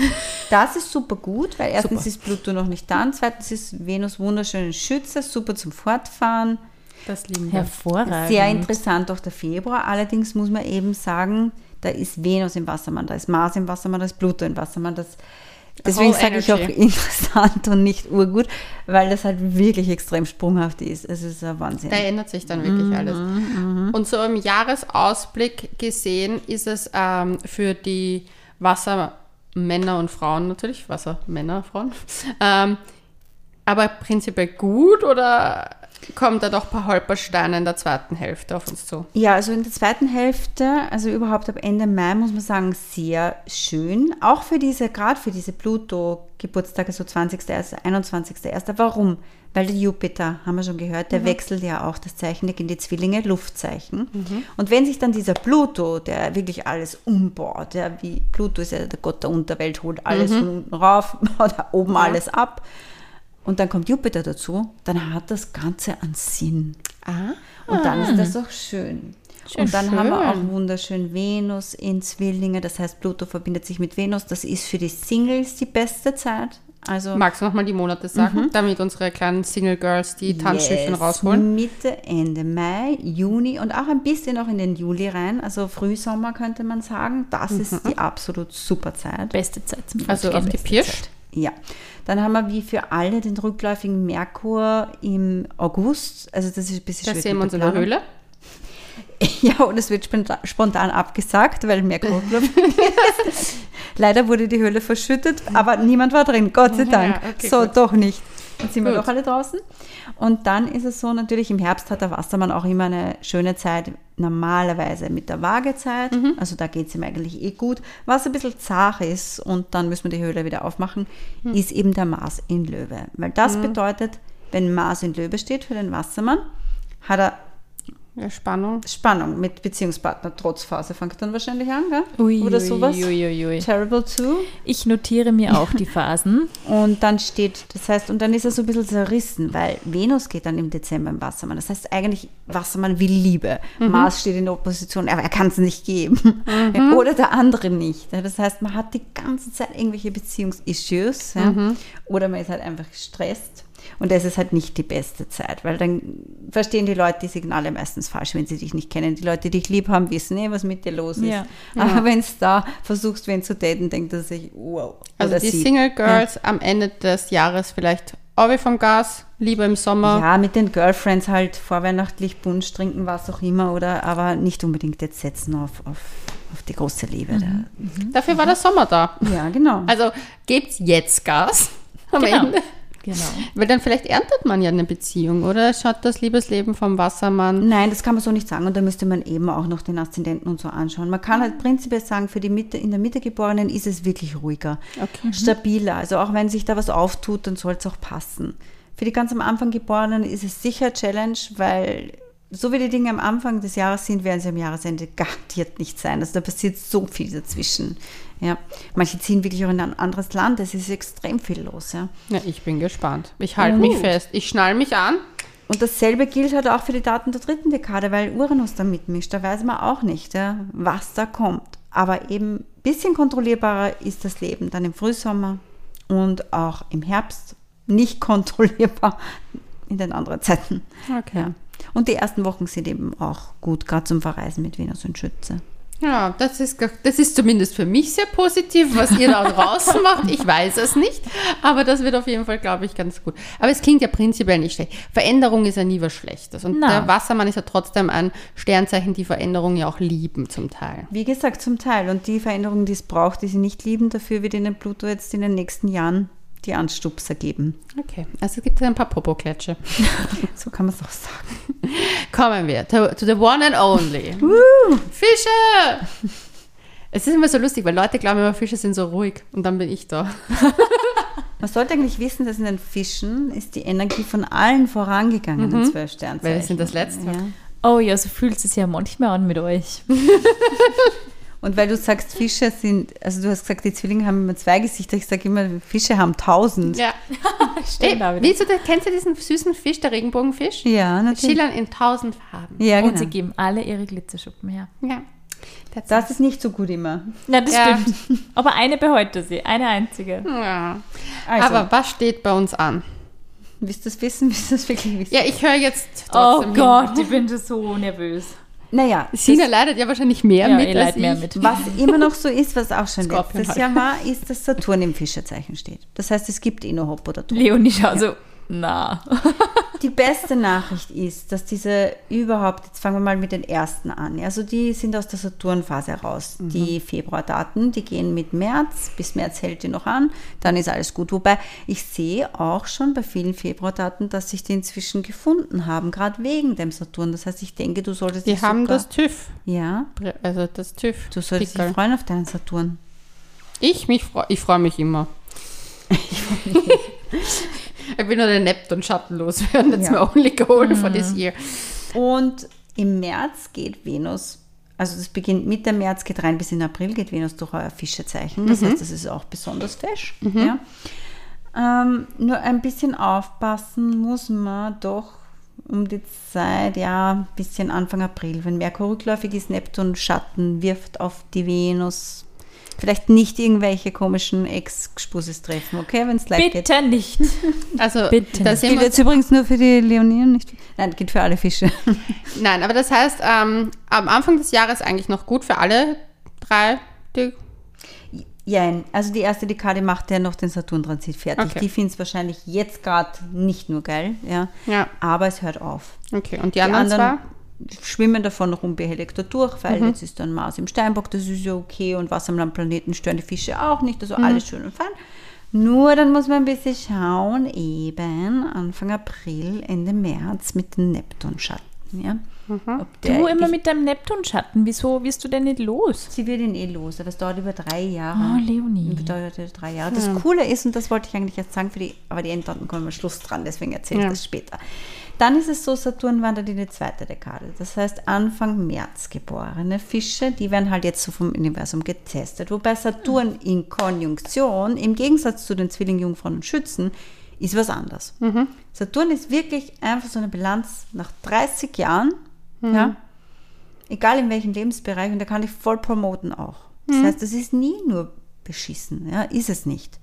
Das ist super gut, weil erstens Super. ist Pluto noch nicht da, und zweitens ist Venus wunderschön in Schütze, super zum Fortfahren. Das lieben wir. Hervorragend. Sehr interessant auch der Februar. Allerdings muss man eben sagen, da ist Venus im Wassermann, da ist Mars im Wassermann, da ist Pluto im Wassermann. Das, deswegen sage ich auch interessant und nicht urgut, weil das halt wirklich extrem sprunghaft ist. Es ist ein Wahnsinn. Da ändert sich dann wirklich alles. Und so im Jahresausblick gesehen ist es ähm, für die Wassermänner und Frauen natürlich, Wassermänner, Frauen, ähm, aber prinzipiell gut oder kommt da doch ein paar Holpersteine in der zweiten Hälfte auf uns zu? Ja, also in der zweiten Hälfte, also überhaupt ab Ende Mai, muss man sagen, sehr schön. Auch für diese, gerade für diese Pluto-Geburtstage, so 20.1., 21.1. Warum? Weil der Jupiter, haben wir schon gehört, der wechselt ja auch das Zeichen, der geht in die Zwillinge, Luftzeichen. Und wenn sich dann dieser Pluto, der wirklich alles umbaut, ja, wie Pluto ist ja der Gott der Unterwelt, holt alles von unten rauf oder oben alles ab. Und dann kommt Jupiter dazu, dann hat das Ganze einen Sinn. Ah. Und dann ist das auch schön. Schön, und dann haben wir auch schön. wunderschön Venus in Zwillinge. Das heißt, Pluto verbindet sich mit Venus. Das ist für die Singles die beste Zeit. Also Magst du nochmal die Monate sagen, damit unsere kleinen Single Girls die Tanzschiffen yes, rausholen? Mitte, Ende Mai, Juni und auch ein bisschen noch in den Juli rein. Also Frühsommer könnte man sagen. Das ist die absolut super Zeit. Beste Zeit zum Also auf die Pirsch? Zeit. Ja, dann haben wir wie für alle den rückläufigen Merkur im August. Also das ist ein bisschen Da schwierig sehen wir uns in der. Höhle. Ja, und es wird spontan, abgesagt, weil Merkur. Leider wurde die Höhle verschüttet, aber niemand war drin, Gott sei Ja, Dank. okay, so, gut. doch nicht. Jetzt sind wir Gut. doch alle draußen. Und dann ist es so, natürlich im Herbst hat der Wassermann auch immer eine schöne Zeit, normalerweise mit der Waagezeit. Mhm. Also da geht es ihm eigentlich eh gut. Was ein bisschen zart ist, und dann müssen wir die Höhle wieder aufmachen, Hm. ist eben der Mars in Löwe. Weil das Mhm. bedeutet, wenn Mars in Löwe steht für den Wassermann, hat er Ja, Spannung. Spannung mit Beziehungspartner trotz Phase fängt dann wahrscheinlich an, gell? Ui, Oder sowas. ui, ui, ui. Terrible too. Ich notiere mir auch die Phasen. Und dann steht, das heißt, und dann ist er so ein bisschen zerrissen, weil Venus geht dann im Dezember im Wassermann. Das heißt eigentlich, Wassermann will Liebe. Mars steht in der Opposition, aber er kann es nicht geben. Oder der andere nicht. Das heißt, man hat die ganze Zeit irgendwelche Beziehungsissues. Ja? Oder man ist halt einfach gestresst. Und das ist halt nicht die beste Zeit, weil dann verstehen die Leute die Signale meistens falsch, wenn sie dich nicht kennen. Die Leute, die dich lieb haben, wissen eh, was mit dir los ist. Ja. Aber wenn es da versuchst, wen zu daten, denkt er sich, wow. Also die sie. Single Girls am Ende des Jahres vielleicht Orbi vom Gas, lieber im Sommer. Ja, mit den Girlfriends halt vorweihnachtlich Punsch trinken, was auch immer, oder aber nicht unbedingt jetzt setzen auf, auf, auf die große Liebe. Da. Dafür war der Sommer da. Ja, genau. Also gebt's jetzt Gas am Genau. Ende. Genau. Weil dann vielleicht erntet man ja eine Beziehung, oder? Schaut das Liebesleben vom Wassermann. Nein, das kann man so nicht sagen und da müsste man eben auch noch den Aszendenten und so anschauen. Man kann halt prinzipiell sagen, für die Mitte, in der Mitte Geborenen ist es wirklich ruhiger, Okay. stabiler. Also auch wenn sich da was auftut, dann soll es auch passen. Für die ganz am Anfang Geborenen ist es sicher Challenge, weil so wie die Dinge am Anfang des Jahres sind, werden sie am Jahresende garantiert nicht sein. Also da passiert so viel dazwischen. Ja. Manche ziehen wirklich auch in ein anderes Land, es ist extrem viel los. Ja. Ja, ich bin gespannt. Ich halte mich fest. Ich schnall mich an. Und dasselbe gilt halt auch für die Daten der dritten Dekade, weil Uranus da mitmischt. Da weiß man auch nicht, ja, was da kommt. Aber eben ein bisschen kontrollierbarer ist das Leben dann im Frühsommer und auch im Herbst. Nicht kontrollierbar in den anderen Zeiten. Okay. Ja. Und die ersten Wochen sind eben auch gut, gerade zum Verreisen mit Venus und Schütze. Ja, das ist, das ist zumindest für mich sehr positiv. Was ihr da draußen macht, ich weiß es nicht. Aber das wird auf jeden Fall, glaube ich, ganz gut. Aber es klingt ja prinzipiell nicht schlecht. Veränderung ist ja nie was Schlechtes. Und Na. der Wassermann ist ja trotzdem ein Sternzeichen, die Veränderung ja auch lieben zum Teil. Wie gesagt, zum Teil. Und die Veränderungen, die es braucht, die sie nicht lieben, dafür wird ihnen Pluto jetzt in den nächsten Jahren die Anstupser geben. Okay, also es gibt ein paar Popoklatsche. So kann man es auch sagen. Kommen wir to, to the one and only. Fische! Es ist immer so lustig, weil Leute glauben immer, Fische sind so ruhig. Und dann bin ich da. Man sollte eigentlich wissen, dass in den Fischen ist die Energie von allen vorangegangenen zwölf Sternzeichen. Weil wir sind das Letzte. Ja. Oh ja, so fühlt es ja manchmal an mit euch. Und weil du sagst, Fische sind, also du hast gesagt, die Zwillinge haben immer zwei Gesichter. Ich sage immer, Fische haben tausend. Ja. Stimmt wieder. Wie du, kennst du diesen süßen Fisch, der Regenbogenfisch? Ja, natürlich. Schillern in tausend Farben. Ja, Und genau. sie geben alle ihre Glitzerschuppen her. Ja. That's Das ist nicht so gut immer. Na, das Ja. stimmt. Aber eine behalte sie, eine einzige. ja. Also, Aber was steht bei uns an? willst du das wissen? Willst du das wirklich wissen? Ja, ich höre jetzt Oh trotzdem hin. Gott, ich bin schon so nervös. Naja, Sina leidet ja wahrscheinlich mehr Ja, mit ich als mehr mit. Was immer noch so ist, was auch schon Skorpion letztes halt. Jahr war, ist, dass Saturn im Fischerzeichen steht. Das heißt, es gibt eh nur Hopp oder Top. Leonie schaut so, na. Die beste Nachricht ist, dass diese überhaupt, jetzt fangen wir mal mit den ersten an. Also die sind aus der Saturnphase raus. Mhm. Die Februardaten, die gehen mit März, bis März hält die noch an, dann ist alles gut. Wobei ich sehe auch schon bei vielen Februardaten, dass sich die inzwischen gefunden haben, gerade wegen dem Saturn. Das heißt, ich denke, du solltest Die haben sogar, das TÜV. Ja, Also das TÜV. du solltest Pickel. dich freuen auf deinen Saturn. Ich mich freu, ich freue mich immer. ich will nur den Neptun schattenlos werden. That's Ja. my only goal for this year. Und im März geht Venus, also das beginnt Mitte März, geht rein bis in April, geht Venus durch euer Fischezeichen. Das heißt, das ist auch besonders fesch. Ja. Ähm, nur ein bisschen aufpassen muss man doch um die Zeit, ja, ein bisschen Anfang April. Wenn Merkur rückläufig ist, Neptun Schatten wirft auf die Venus. Vielleicht nicht irgendwelche komischen Ex-Spusis treffen, okay, wenn es leid geht. Bitte nicht. Also Bitte. da Das Gilt jetzt übrigens nur für die Leoninen, nicht? Nein, gilt für alle Fische. nein, aber das heißt, ähm, am Anfang des Jahres eigentlich noch gut für alle drei. Die, Ja, also die erste Dekade macht ja noch den Saturn-Transit fertig. Okay. Die finden es wahrscheinlich jetzt gerade nicht nur geil, ja. ja, Aber es hört auf. okay. Und die, anderen, zwei? Schwimmen davon noch da durch, weil Mhm. jetzt ist dann Mars im Steinbock, das ist ja okay und was am Landplaneten stören die Fische auch nicht, also Mhm. alles schön und fein. Nur dann muss man ein bisschen schauen, eben Anfang April, Ende März mit den Neptunschatten, ja. Mhm. Ob der Du immer mit deinem Neptunschatten. Wieso wirst du denn nicht los? Sie wird ihn eh los, aber es dauert über drei Jahre. Oh, Leonie. Dauert über drei Jahre. Das Coole ist, und das wollte ich eigentlich erst sagen, für die, aber die Enddaten kommen am Schluss dran, deswegen erzähle ich Ja. das später. Dann ist es so, Saturn wandert in die zweite Dekade. Das heißt, Anfang März geborene Fische, die werden halt jetzt so vom Universum getestet. Wobei Saturn in Konjunktion, im Gegensatz zu den Zwillingjungfrauen und Schützen, ist was anderes. Saturn ist wirklich einfach so eine Bilanz nach 30 Jahren, ja, egal in welchem Lebensbereich, und da kann ich voll promoten auch. Das heißt, das ist nie nur beschissen, ja, ist es nicht.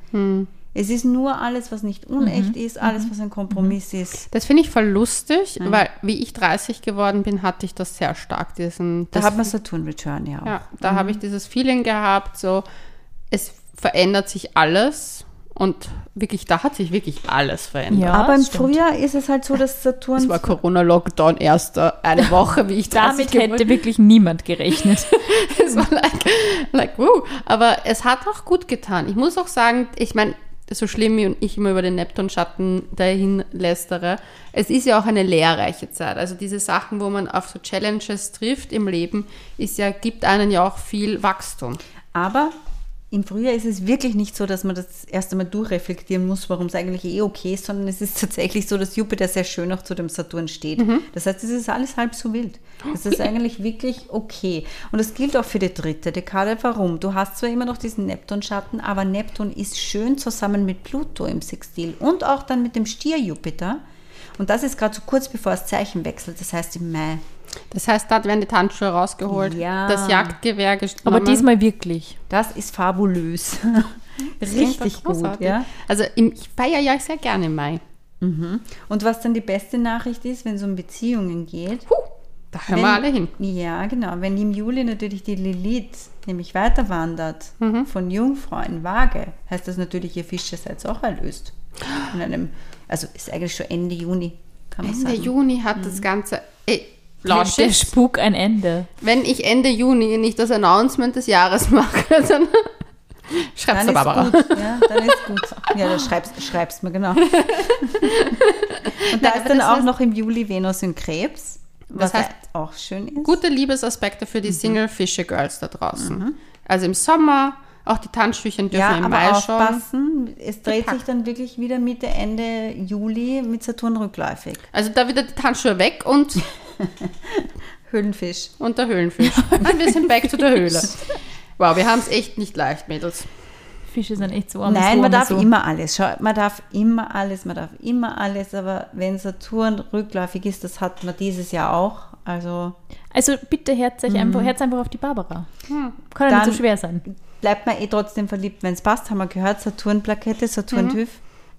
Es ist nur alles, was nicht unecht ist, alles, was ein Kompromiss ist. Das finde ich voll lustig, weil wie ich 30 geworden bin, hatte ich das sehr stark. Diesen, Da hat man Saturn Return, ja. auch. ja, da habe ich dieses Feeling gehabt, so es verändert sich alles und wirklich, da hat sich wirklich alles verändert. Ja, Aber im das stimmt. Frühjahr ist es halt so, dass Saturn. Es war Corona-Lockdown erst äh, eine Woche, wie ich 30 Damit hätte wirklich niemand gerechnet. es war like, like, wow. Aber es hat auch gut getan. Ich muss auch sagen, ich meine, so schlimm wie ich immer über den Neptun-Schatten dahin lästere, es ist ja auch eine lehrreiche Zeit. Also diese Sachen, wo man auf so Challenges trifft im Leben, ist ja, gibt einen ja auch viel Wachstum. Aber im Frühjahr ist es wirklich nicht so, dass man das erst einmal durchreflektieren muss, warum es eigentlich eh okay ist, sondern es ist tatsächlich so, dass Jupiter sehr schön auch zu dem Saturn steht. Das heißt, es ist alles halb so wild. Das ist eigentlich wirklich okay. Und das gilt auch für die dritte Dekade. Warum? Du hast zwar immer noch diesen Neptun-Schatten, aber Neptun ist schön zusammen mit Pluto im Sextil und auch dann mit dem Stier-Jupiter. Und das ist gerade so kurz bevor das Zeichen wechselt, das heißt im Mai. Das heißt, da werden die Tanzschuhe rausgeholt, Ja. das Jagdgewehr Aber genommen. diesmal wirklich. Das ist fabulös. Das Richtig gut, ja. Also im, ich feiere ja sehr gerne im Mai. Und was dann die beste Nachricht ist, wenn es um Beziehungen geht, Da hören wir alle hin. Ja, genau. Wenn im Juli natürlich die Lilith nämlich weiter wandert Mhm. von Jungfrau in Waage, heißt das natürlich, ihr Fische seid auch erlöst. In einem, also ist eigentlich schon Ende Juni, kann man Ende sagen. Juni hat das Ganze. Ey, Der Spuk ein Ende. wenn ich Ende Juni nicht das Announcement des Jahres mache, dann schreib's Dann der ist Barbara. gut, ja, dann ist gut. Ja, dann schreibst, schreibst mir, genau. Und da Nein, ist dann auch noch im Juli Venus in Krebs, was Das heißt, auch schön ist. Gute Liebesaspekte für Mhm. die Single-Fische-Girls da draußen. Also im Sommer, auch die Tanzschüchen dürfen Ja, im aber Mai schon. aufpassen, es dreht gepackt. sich dann wirklich wieder Mitte, Ende Juli mit Saturn rückläufig. Also da wieder die Tanzschuhe weg und, Höhlenfisch. und der Höhlenfisch. Und wir sind back to der Höhle. Wow, wir haben es echt nicht leicht, Mädels. Fische sind echt so arm Nein, man darf so. immer alles. Schau, man darf immer alles, man darf immer alles, aber wenn Saturn rückläufig ist, das hat man dieses Jahr auch. Also Also bitte herz euch einfach, herz einfach auf die Barbara. Kann ja nicht Dann- so schwer sein. Bleibt man eh trotzdem verliebt, wenn es passt, haben wir gehört, Saturn-Plakette, Saturn-TÜV.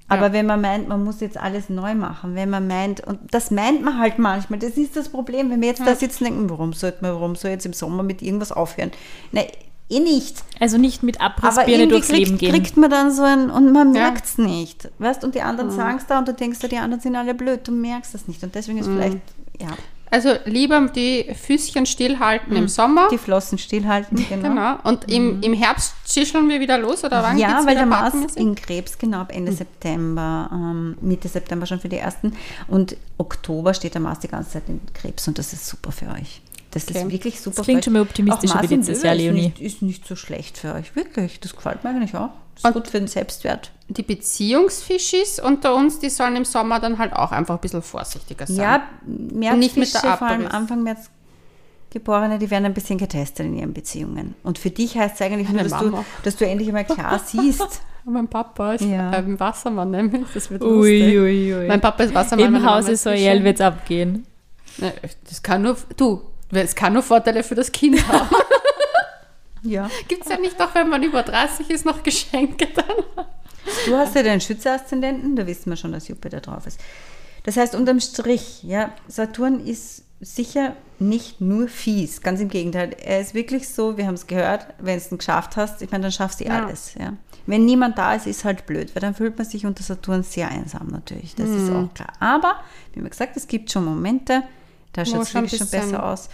Aber Ja. wenn man meint, man muss jetzt alles neu machen, wenn man meint, und das meint man halt manchmal, das ist das Problem, wenn wir jetzt da sitzen und denken, warum sollte man, warum soll jetzt im Sommer mit irgendwas aufhören? Nein, eh nicht. Also nicht mit Abrissbirne durchs Leben kriegt, gehen. kriegt man dann so ein, und man Ja. merkt es nicht. Weißt und die anderen sagen es da und du denkst, ja, die anderen sind alle blöd, du merkst das nicht. Und deswegen ist vielleicht, ja, Also lieber die Füßchen stillhalten im Sommer. die Flossen stillhalten, genau. Genau. Und im, im Herbst zischeln wir wieder los oder wann Ja, weil der Mars in Krebs genau ab Ende September, ähm, Mitte September schon für die ersten und Oktober steht der Mars die ganze Zeit in Krebs und das ist super für euch. Das Okay. ist wirklich super. Das klingt schon mal optimistischer Mars wie letztes Jahr, ist Leonie. Nicht, ist nicht so schlecht für euch, wirklich. Das gefällt mir eigentlich auch. Ist Und- gut für den Selbstwert. Die Beziehungsfischis unter uns, die sollen im Sommer dann halt auch einfach ein bisschen vorsichtiger sein. Ja, Märzfische, Nicht mit der vor allem. Anfang März Geborene, die werden ein bisschen getestet in ihren Beziehungen. Und für dich heißt es eigentlich nur, dass du, dass du endlich einmal klar siehst. Mein Papa ist Ja. ähm, Wassermann, nämlich. Das wird Ui, lustig. ui, ui. Mein Papa ist Wassermann. Im ist Soyel Fische. wird es abgehen. Ne, Das kann nur, du, es kann nur Vorteile für das Kind haben. Ja. Gibt es ja nicht auch, wenn man über 30 ist, noch Geschenke dann? Du hast ja den Schütze-Aszendenten, da wissen wir schon, dass Jupiter drauf ist. Das heißt, unterm Strich, ja, Saturn ist sicher nicht nur fies, ganz im Gegenteil. Er ist wirklich so, wir haben es gehört, wenn du es geschafft hast, ich meine, dann schaffst du Ja. alles. Ja. Wenn niemand da ist, ist halt blöd, weil dann fühlt man sich unter Saturn sehr einsam natürlich. Das ist auch klar. Aber, wie wir gesagt, es gibt schon Momente, da schaut es wirklich schon besser aus.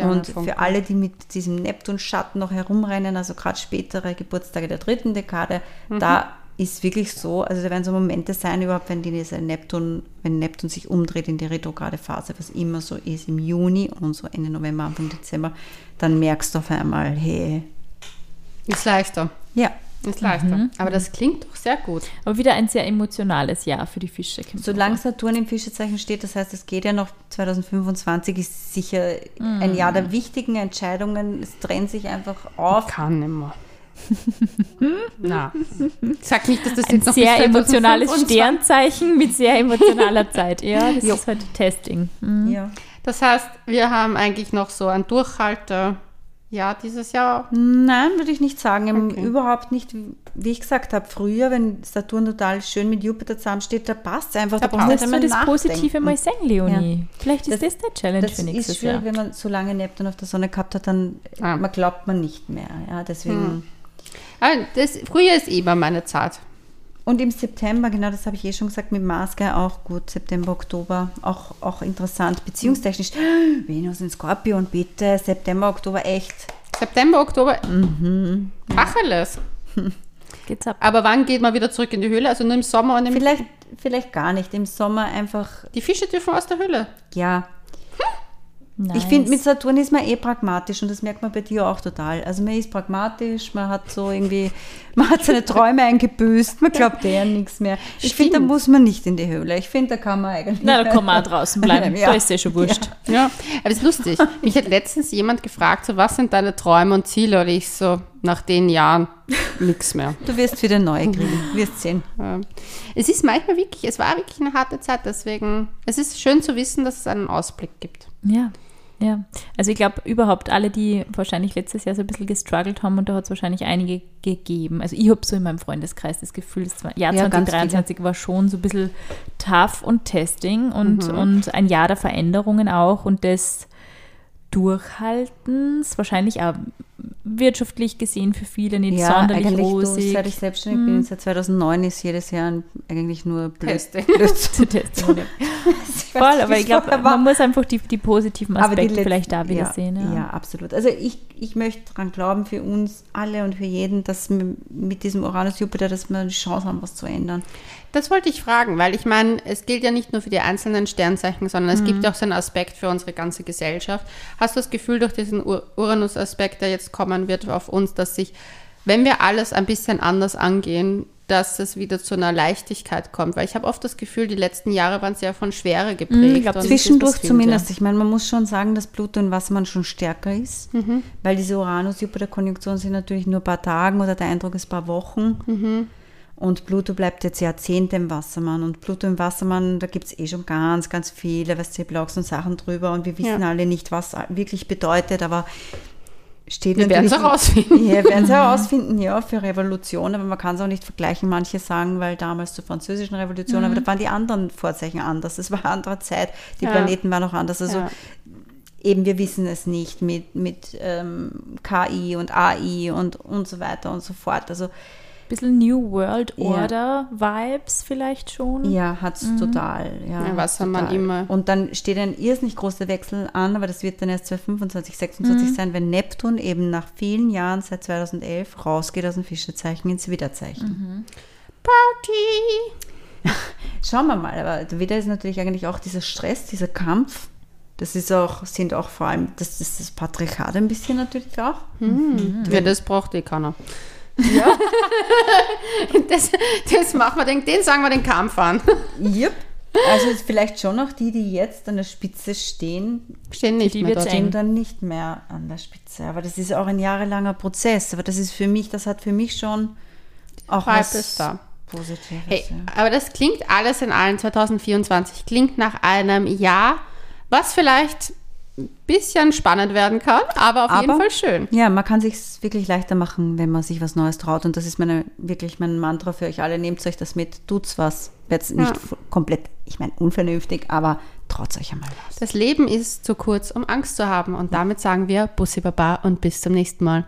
Und für alle, die mit diesem Neptun-Schatten noch herumrennen, also gerade spätere Geburtstage der dritten Dekade, Mhm. da ist wirklich so, also da werden so Momente sein, überhaupt, wenn diese Neptun, wenn Neptun sich umdreht in die retrograde Phase, was immer so ist im Juni und so Ende November, Anfang Dezember, dann merkst du auf einmal, hey, Ist leichter. ja, Ist leichter. Aber das klingt doch sehr gut. Aber wieder ein sehr emotionales Jahr für die Fische. solange Saturn im Fischezeichen steht, das heißt, es geht ja noch 2025, ist sicher ein Jahr Mhm. der wichtigen Entscheidungen, es trennt sich einfach auf. Kann nimmer. Na, sag nicht, dass das Ein jetzt noch sehr emotionales 2025 Sternzeichen mit sehr emotionaler Zeit. Ja, das ist halt Testing. Mhm. Ja. Das heißt, wir haben eigentlich noch so ein Durchhalter. Ja, dieses Jahr. Nein, würde ich nicht sagen. Okay. Überhaupt nicht. Wie ich gesagt habe, früher, wenn Saturn total schön mit Jupiter zusammensteht, da passt es einfach. Da Da Musst du das Positive nachdenken. mal sagen, Leonie? Vielleicht ist Das- das, der Challenge Das für nächstes ist schwierig, Jahr. wenn man so lange Neptun auf der Sonne gehabt hat, dann Ah. man glaubt man nicht mehr. Ja, deswegen. Ah, Das, früher ist eh immer meine Zeit. Und im September, genau das habe ich eh schon gesagt, mit Mars gell, auch gut. September, Oktober, auch, auch interessant. Beziehungstechnisch, Venus in Skorpion, bitte. September, Oktober, echt. September, Oktober. Mhm. Tacheles. Geht's ab. Aber wann geht man wieder zurück in die Höhle? Also nur im Sommer und im Vielleicht, vielleicht gar nicht. Im Sommer einfach, Die Fische dürfen aus der Höhle. ja, Nice. Ich finde, mit Saturn ist man eh pragmatisch und das merkt man bei dir auch total. Also man ist pragmatisch, man hat so irgendwie, man hat seine Träume eingebüßt, man glaubt eher nichts mehr. Ich finde, da muss man nicht in die Höhle. Ich finde, da kann man eigentlich. Na, da kann man auch draußen bleiben. Ja. Da ist ja schon wurscht. Ja, aber es ist lustig. Mich hat letztens jemand gefragt, so, was sind deine Träume und Ziele? Und ich so, nach den Jahren, nichts mehr. Du wirst wieder neue kriegen, wirst sehen. Ähm, Es ist manchmal wirklich, es war wirklich eine harte Zeit, deswegen, es ist schön zu wissen, dass es einen Ausblick gibt. Ja. Ja, also ich glaube überhaupt alle, die wahrscheinlich letztes Jahr so ein bisschen gestruggelt haben und da hat es wahrscheinlich einige gegeben. Also ich habe so in meinem Freundeskreis das Gefühl, das Jahr Ja, ganz 2023 war schon so ein bisschen tough und Testing und, und ein Jahr der Veränderungen auch und das Durchhaltens, wahrscheinlich auch wirtschaftlich gesehen für viele nicht Ja, sonderlich eigentlich du, rosig. seit ich selbstständig bin, seit 2009 ist jedes Jahr eigentlich nur blöd. Testing. zu testen. Voll, aber ich glaube, man muss einfach die, die positiven Aber die Aspekte Letz- vielleicht da wieder ja, sehen. Ja. Ja. absolut. Also ich, ich möchte daran glauben, für uns alle und für jeden, dass wir mit diesem Uranus-Jupiter, dass wir eine Chance haben, was zu ändern. Das wollte ich fragen, weil ich meine, es gilt ja nicht nur für die einzelnen Sternzeichen, sondern es gibt ja auch so einen Aspekt für unsere ganze Gesellschaft. Hast du das Gefühl, durch diesen Ur- Uranus-Aspekt, der jetzt kommen wird auf uns, dass sich, wenn wir alles ein bisschen anders angehen, dass es wieder zu einer Leichtigkeit kommt? Weil ich habe oft das Gefühl, die letzten Jahre waren sehr von Schwere geprägt. ich glaub, Zwischendurch zumindest. Ich meine, man muss schon sagen, dass Pluto in Wassermann schon stärker ist, Mhm. weil diese Uranus-Jupiter-Konjunktionen sind natürlich nur ein paar Tagen oder der Eindruck ist ein paar Wochen. Mhm. Und Pluto bleibt jetzt Jahrzehnte im Wassermann. Und Pluto im Wassermann, da gibt es eh schon ganz, ganz viele, weißt du, Blogs und Sachen drüber. Und wir wissen Ja. alle nicht, was wirklich bedeutet, aber steht Wir werden es herausfinden. Wir werden es herausfinden, ja, für Revolution, aber man kann es auch nicht vergleichen. Manche sagen, weil damals zur französischen Revolution, aber da waren die anderen Vorzeichen anders. Es war eine andere Zeit, die Ja. Planeten waren auch anders. Also Ja. eben, wir wissen es nicht mit, mit ähm, KI und AI und, und so weiter und so fort. Also bisschen New World Ja. Order Vibes vielleicht schon. ja, hat es total. Ja, Ja, was hat's haben wir total. immer- Und dann steht ein irrsinnig großer Wechsel an, aber das wird dann erst 2025, 26 sein, wenn Neptun eben nach vielen Jahren, seit 2011, rausgeht aus dem Fischezeichen ins Widderzeichen. Party! Schauen wir mal, aber der Widder ist natürlich eigentlich auch dieser Stress, dieser Kampf. Das ist auch, sind auch vor allem, das ist das Patriarchat ein bisschen natürlich auch. Ja, das braucht eh keiner. Ja. das, das machen wir, den, den sagen wir den Kampf an. Yep. Also vielleicht schon auch die, die jetzt an der Spitze stehen, Stehen nicht die mehr dort. stehen dann nicht mehr an der Spitze. Aber das ist auch ein jahrelanger Prozess. Aber das ist für mich, das hat für mich schon auch Vibe was da. Positives. Hey, ja. aber das klingt alles in allen 2024. Klingt nach einem Jahr, was vielleicht ein bisschen spannend werden kann, aber auf jeden Aber- Fall schön. Ja, man kann sich wirklich leichter machen, wenn man sich was Neues traut. Und das ist meine, wirklich mein Mantra für euch alle. Nehmt euch das mit, tut's was. Jetzt nicht Ja. komplett, ich meine, unvernünftig, aber traut euch einmal was. Das Leben ist zu kurz, um Angst zu haben. Und damit sagen wir Bussi Baba und bis zum nächsten Mal.